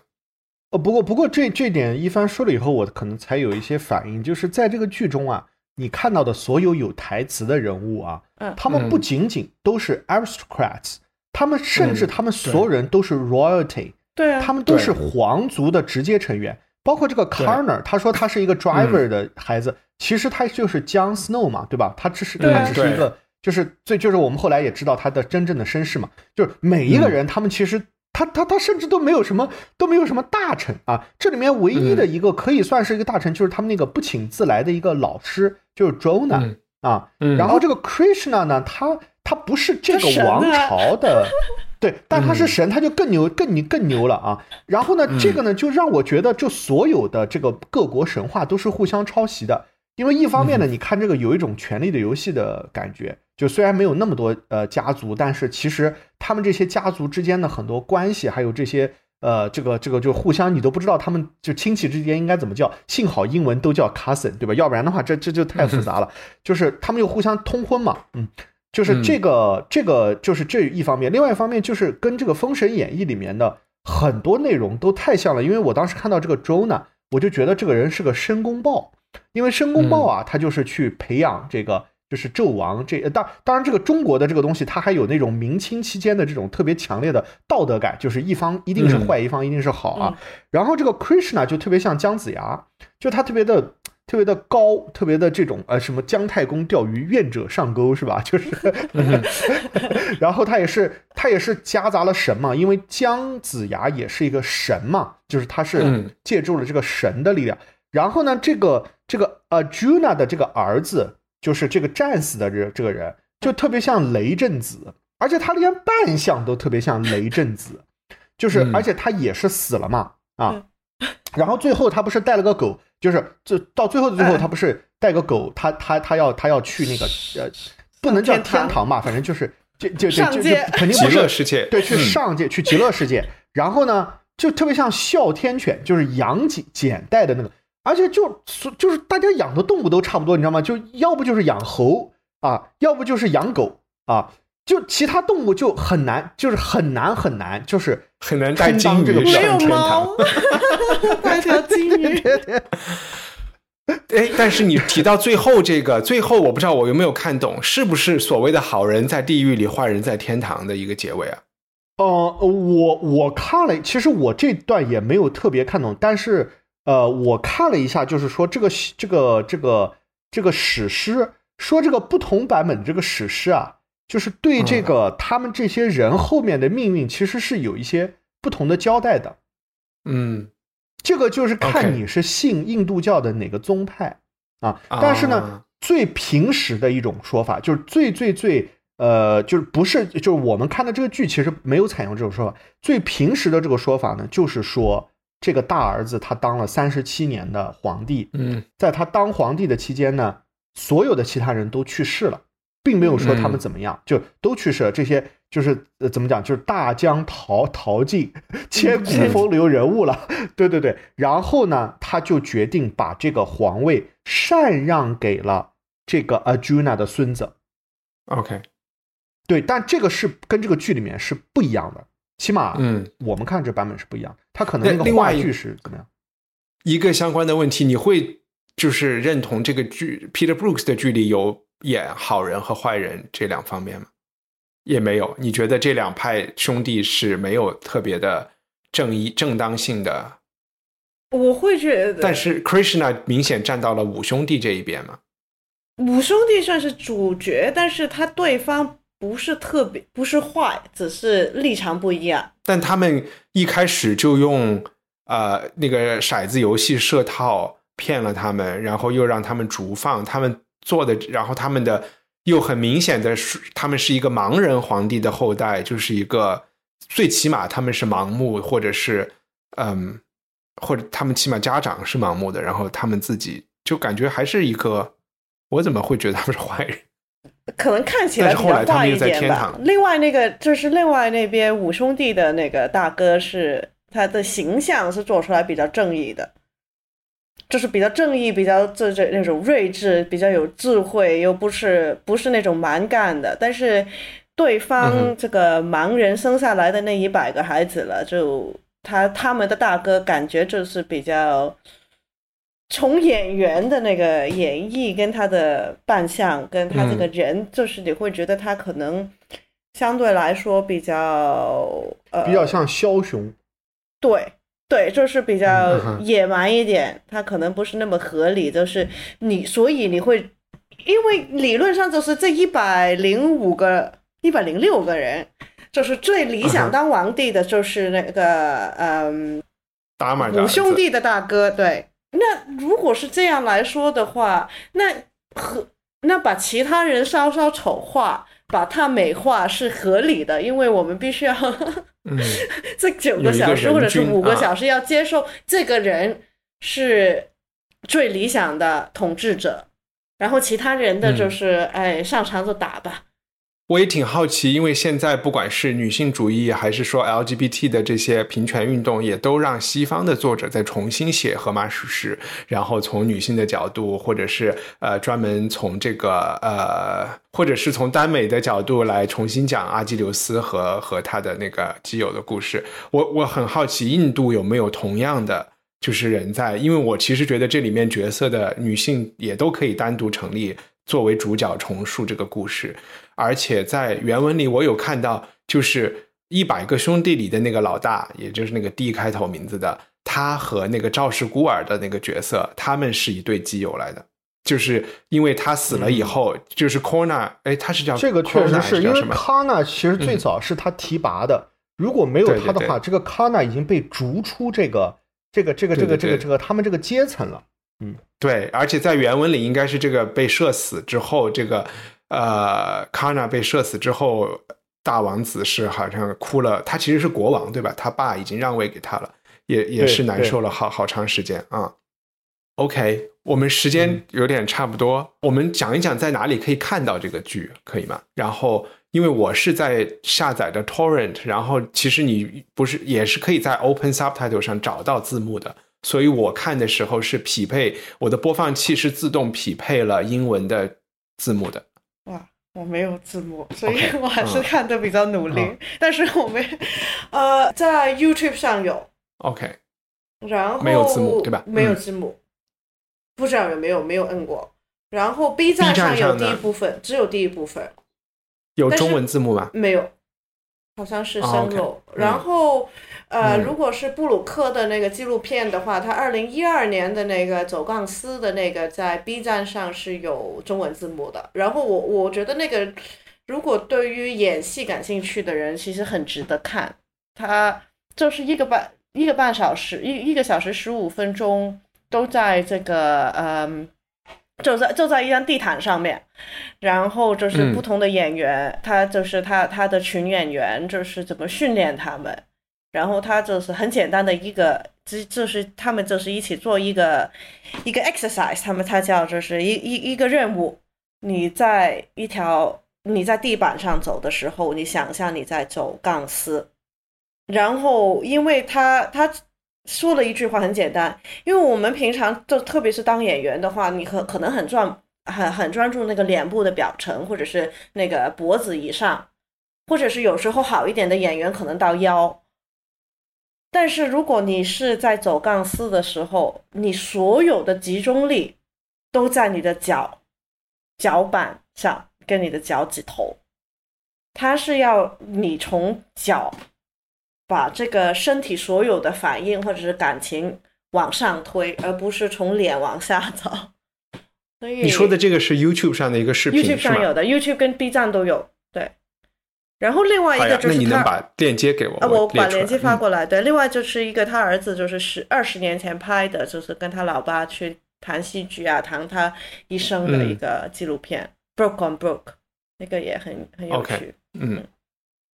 呃，不过不过这这点一帆说了以后，我可能才有一些反应，就是在这个剧中啊，你看到的所有有台词的人物啊，嗯，他们不仅仅都是 aristocrats，他们甚至他们所有人都是 royalty，对啊，他们都是皇族的直接成员，包括这个 Carner，他说他是一个 driver 的孩子，其实他就是 Jon Snow 嘛，对吧？他只是他只是一个，就是最就是我们后来也知道他的真正的身世嘛，就是每一个人他们其实。他他他甚至都没有什么都没有什么大臣啊，这里面唯一的一个可以算是一个大臣，就是他们那个不请自来的一个老师，就是 Jonah 啊。然后这个 Krishna 呢，他他不是这个王朝的，对，但他是神，他就更牛更牛更牛了啊。然后呢，这个呢就让我觉得，就所有的这个各国神话都是互相抄袭的，因为一方面呢，你看这个有一种权力的游戏的感觉。就虽然没有那么多呃家族，但是其实他们这些家族之间的很多关系，还有这些呃这个这个就互相你都不知道他们就亲戚之间应该怎么叫。幸好英文都叫 cousin，对吧？要不然的话这这就太复杂了。就是他们又互相通婚嘛，嗯，就是这个这个就是这一方面。另外一方面就是跟这个《封神演义》里面的很多内容都太像了。因为我当时看到这个周呢，我就觉得这个人是个申公豹，因为申公豹啊，他就是去培养这个。就是纣王这当当然这个中国的这个东西，它还有那种明清期间的这种特别强烈的道德感，就是一方一定是坏，一方一定是好啊。然后这个 Krishna 就特别像姜子牙，就他特别的特别的高，特别的这种呃什么姜太公钓鱼，愿者上钩是吧？就是，然后他也是他也是夹杂了神嘛，因为姜子牙也是一个神嘛，就是他是借助了这个神的力量。然后呢，这个这个呃 Juna 的这个儿子。就是这个战死的这这个人，就特别像雷震子，而且他连扮相都特别像雷震子，就是而且他也是死了嘛啊，然后最后他不是带了个狗，就是这到最后的最后，他不是带个狗，他他他要他要去那个呃，不能叫天堂吧，反正就是就就就就肯定不是极乐世界，对，去上界去极乐世界，然后呢就特别像哮天犬，就是杨戬戬带的那个。而且就就是大家养的动物都差不多，你知道吗？就要不就是养猴啊，要不就是养狗啊，就其他动物就很难，就是很难很难，就是很难带金鱼上天堂。带条金鱼。哎，但是你提到最后这个，最后我不知道我有没有看懂，是不是所谓的好人在地狱里，坏人在天堂的一个结尾啊？哦，我我看了，其实我这段也没有特别看懂，但是。呃，我看了一下，就是说这个这个这个这个史诗，说这个不同版本这个史诗啊，就是对这个他们这些人后面的命运，其实是有一些不同的交代的。嗯，这个就是看你是信印度教的哪个宗派啊。但是呢啊，最平时的一种说法，就是最最最呃，就是不是就是我们看的这个剧其实没有采用这种说法。最平时的这个说法呢，就是说这个大儿子他当了三十七年的皇帝，嗯在他当皇帝的期间呢，所有的其他人都去世了，并没有说他们怎么样，就都去世了。这些就是呃怎么讲，就是大江淘淘尽，千古风流人物了。对对对，然后呢，他就决定把这个皇位禅让给了这个 Arjuna 的孙子。，OK，对，但这个是跟这个剧里面是不一样的，起码嗯，我们看这版本是不一样的。他可能那个那另外一话剧是怎么样？一个相关的问题，你会就是认同这个剧 Peter Brooks 的剧里有演好人和坏人这两方面吗？也没有，你觉得这两派兄弟是没有特别的正义正当性的？我会觉得，但是 Krishna 明显站到了五兄弟这一边嘛？五兄弟算是主角，但是他对方不是特别不是坏，只是立场不一样。但他们一开始就用呃那个骰子游戏设套骗了他们，然后又让他们逐放，他们做的，然后他们的又很明显的是，他们是一个盲人皇帝的后代，就是一个最起码他们是盲目，或者是嗯，或者他们起码家长是盲目的，然后他们自己就感觉还是一个，我怎么会觉得他们是坏人？可能看起来比较坏他们又在一点吧。另外那个就是另外那边五兄弟的那个大哥是他的形象是做出来比较正义的，就是比较正义，比较这这那种睿智，比较有智慧，又不是不是那种蛮干的。但是对嗯方这个盲人生下来的那一百个孩子了，就他他们的大哥感觉就是比较。从演员的那个演绎跟他的扮相，跟他这个人，就是你会觉得他可能相对来说比较呃比较像枭雄。对对，就是比嗯较野蛮一点，他可能不是那么合理，就是你，所以你会，因为理论上就是这一百零五个、一百零六个人，就是最理想当皇帝的，就是那个嗯。五兄弟的大哥，对。那如果是这样来说的话，那和那把其他人稍稍丑化，把他美化是合理的，因为我们必须要嗯 这九个个小时人或者是五个小时要接受这个人是最理想的统治者，然后其他人的就嗯是、哎上场就打吧。我也挺好奇，因为现在不管是女性主义，还是说 LGBT 的这些平权运动，也都让西方的作者在重新写荷马史诗，然后从女性的角度，或者是呃专门从这个呃，或者是从耽美的角度来重新讲阿基琉斯和和他的那个基友的故事。我我很好奇，印度有没有同样的就是人在？因为我其实觉得这里面角色的女性也都可以单独成立，作为主角重述这个故事。而且在原文里，我有看到，就是一百个兄弟里的那个老大，也就是那个 D 开头名字的，他和那个赵氏孤儿的那个角色，他们是一对基友来的。就是因为他死了以后，就是 Corna，哎，他是叫这个确实是因为 Corner 其实最早是他提拔的，如果没有他的话，对对对。这个康纳已经被逐出这个这个这个这个这个这个他们这个阶层了。嗯。对，而且在原文里应该是这个被射死之后，这个呃康纳被射死之后，大王子是好像哭了，他其实是国王对吧？他爸已经让位给他了，也也是难受了好好长时间啊。OK，我们时嗯间有点差不多，我们讲一讲在哪里可以看到这个剧，可以吗？然后，因为我是在下载的 torrent，然后其实你不是也是可以在 Open Subtitle 上找到字幕的，所以我看的时候是匹配我的播放器是自动匹配了英文的字幕的。哇，我没有字幕，所以我还是嗯看的比较努力。嗯但是我们呃在 YouTube 上有，OK，然后没有字幕对吧没有嗯字幕，不知道有没有没有摁过。然后 B 站上有第一部分，只有第一部分，有中文字幕吗？没有，好像是三楼然后呃，嗯如果是布鲁克的那个纪录片的话，他二零一二年的那个走钢丝的那个在 B 站上是有中文字幕的。然后我我觉得那个如果对于演戏感兴趣的人，其实很值得看。他就是一个半一个半小时，一一个小时十五分钟，都在这个嗯，就在就在一张地毯上面，然后就是不同的演员，他就是他他的群演员就是怎么训练他们，然后他就是很简单的一个，这就是他们就是一起做一个一个 exercise，他们他叫就是一一一个任务，你在一条你在地板上走的时候，你想象你在走钢丝。然后，因为他他说了一句话很简单，因为我们平常就特别是当演员的话，你可可能很专很很专注那个脸部的表层，或者是那个脖子以上，或者是有时候好一点的演员可能到腰。但是如果你是在走杠丝的时候，你所有的集中力都在你的脚脚板上跟你的脚趾头，它是要你从脚。把这个身体所有的反应或者是感情往上推，而不是从脸往下走。所以你说的这个是 YouTube 上的一个视频，YouTube 上有的，YouTube 跟 B 站都有。对。然后另外一个就是他，那你能把链接给我？啊，我把链接发过来。对，另外就是一个他儿子，就是十二十年前拍的，就是跟他老爸去谈戏剧啊，谈他一生的一个纪录片《Broke on Broke》，那个也很很有趣。嗯。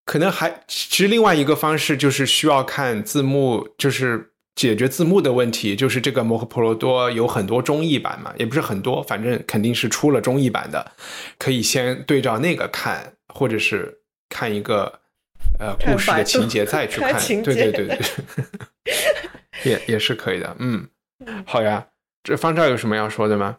可能还其实另外一个方式就是需要看字幕，就是解决字幕的问题。就是这个《摩诃婆罗多》有很多中译版嘛，也不是很多，反正肯定是出了中译版的，可以先对照那个看，或者是看一个呃故事的情节再去看。对对对对，也也是可以的。嗯，好呀，这方丈有什么要说的吗？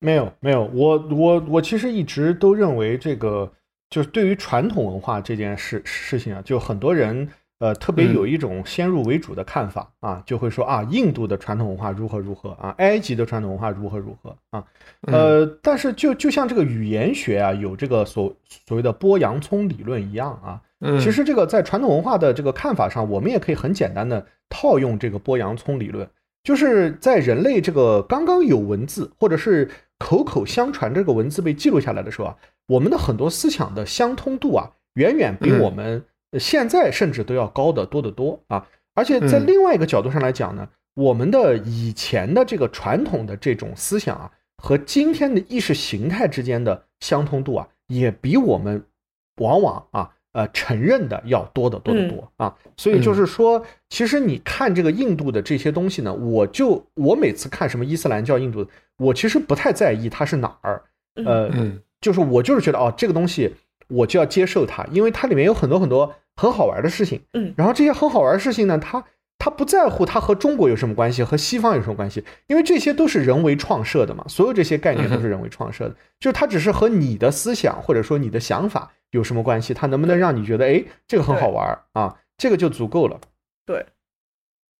没有没有，我我我其实一直都认为这个。就是对于传统文化这件事事情啊，就很多人呃特别有一种先入为主的看法啊，就会说啊，印度的传统文化如何如何啊，埃及的传统文化如何如何啊，呃，但是就就像这个语言学啊，有这个所所谓的剥洋葱理论一样啊，其实这个在传统文化的这个看法上，我们也可以很简单的套用这个剥洋葱理论，就是在人类这个刚刚有文字或者是口口相传这个文字被记录下来的时候啊。我们的很多思想的相通度啊，远远比我们现在甚至都要高得多得多啊！而且在另外一个角度上来讲呢，我们的以前的这个传统的这种思想啊，和今天的意识形态之间的相通度啊，也比我们往往啊呃承认的要多得多得多啊！所以就是说，其实你看这个印度的这些东西呢，我就我每次看什么伊斯兰教印度，我其实不太在意它是哪儿，呃。就是我就是觉得哦，这个东西我就要接受它，因为它里面有很多很多很好玩的事情。嗯，然后这些很好玩的事情呢，它它不在乎它和中国有什么关系，和西方有什么关系，因为这些都是人为创设的嘛，所有这些概念都是人为创设的。就是它只是和你的思想或者说你的想法有什么关系，它能不能让你觉得哎这个很好玩啊，这个就足够了。对，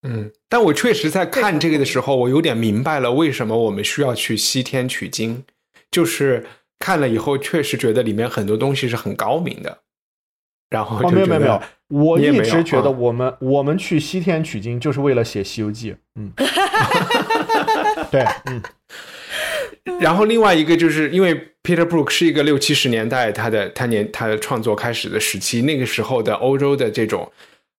嗯，但我确实在看这个的时候，我有点明白了为什么我们需要去西天取经，就是。看了以后，确实觉得里面很多东西是很高明的。然后没有没有没有，我一直觉得我们我们去西天取经就是为了写《西游记》。嗯，对，嗯。然后另外一个就是因为 Peter Brook 是一个六七十年代他的他年他的创作开始的时期，那个时候的欧洲的这种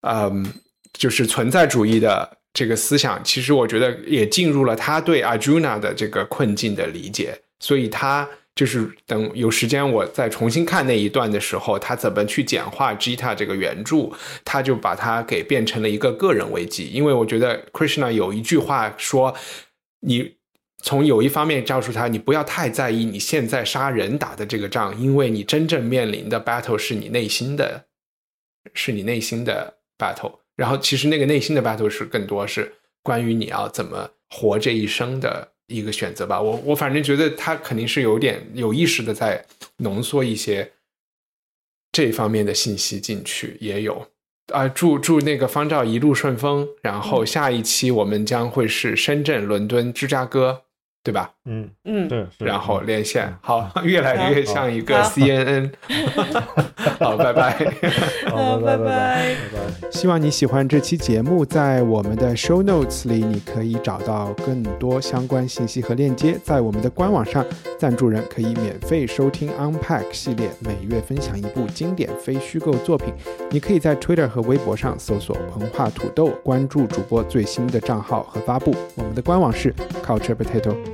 嗯，就是存在主义的这个思想，其实我觉得也进入了他对 Arjuna 的这个困境的理解，所以他。就是等有时间我再重新看那一段的时候，他怎么去简化 Gita 这个原著，他就把它给变成了一个个人危机。因为我觉得 Krishna 有一句话说，你从有一方面告诉他，你不要太在意你现在杀人打的这个仗，因为你真正面临的 battle 是你内心的，是你内心的 battle。然后其实那个内心的 battle 是更多是关于你要怎么活这一生的。一个选择吧，我我反正觉得他肯定是有点有意识的在浓缩一些这方面的信息进去，也有。啊，祝祝那个方照一路顺风，然后下一期我们将会是深圳、伦敦、芝加哥对吧？嗯嗯，是是。然后连线嗯，好，越来越像一个 CNN。好，拜拜。好，拜拜拜拜拜。希望你喜欢这期节目，在我们的 show notes 里，你可以找到更多相关信息和链接。在我们的官网上，赞助人可以免费收听 Unpack 系列，每月分享一部经典非虚构作品。你可以在 Twitter 和微博上搜索“文化土豆”，关注主播最新的账号和发布。我们的官网是 culturepotato 点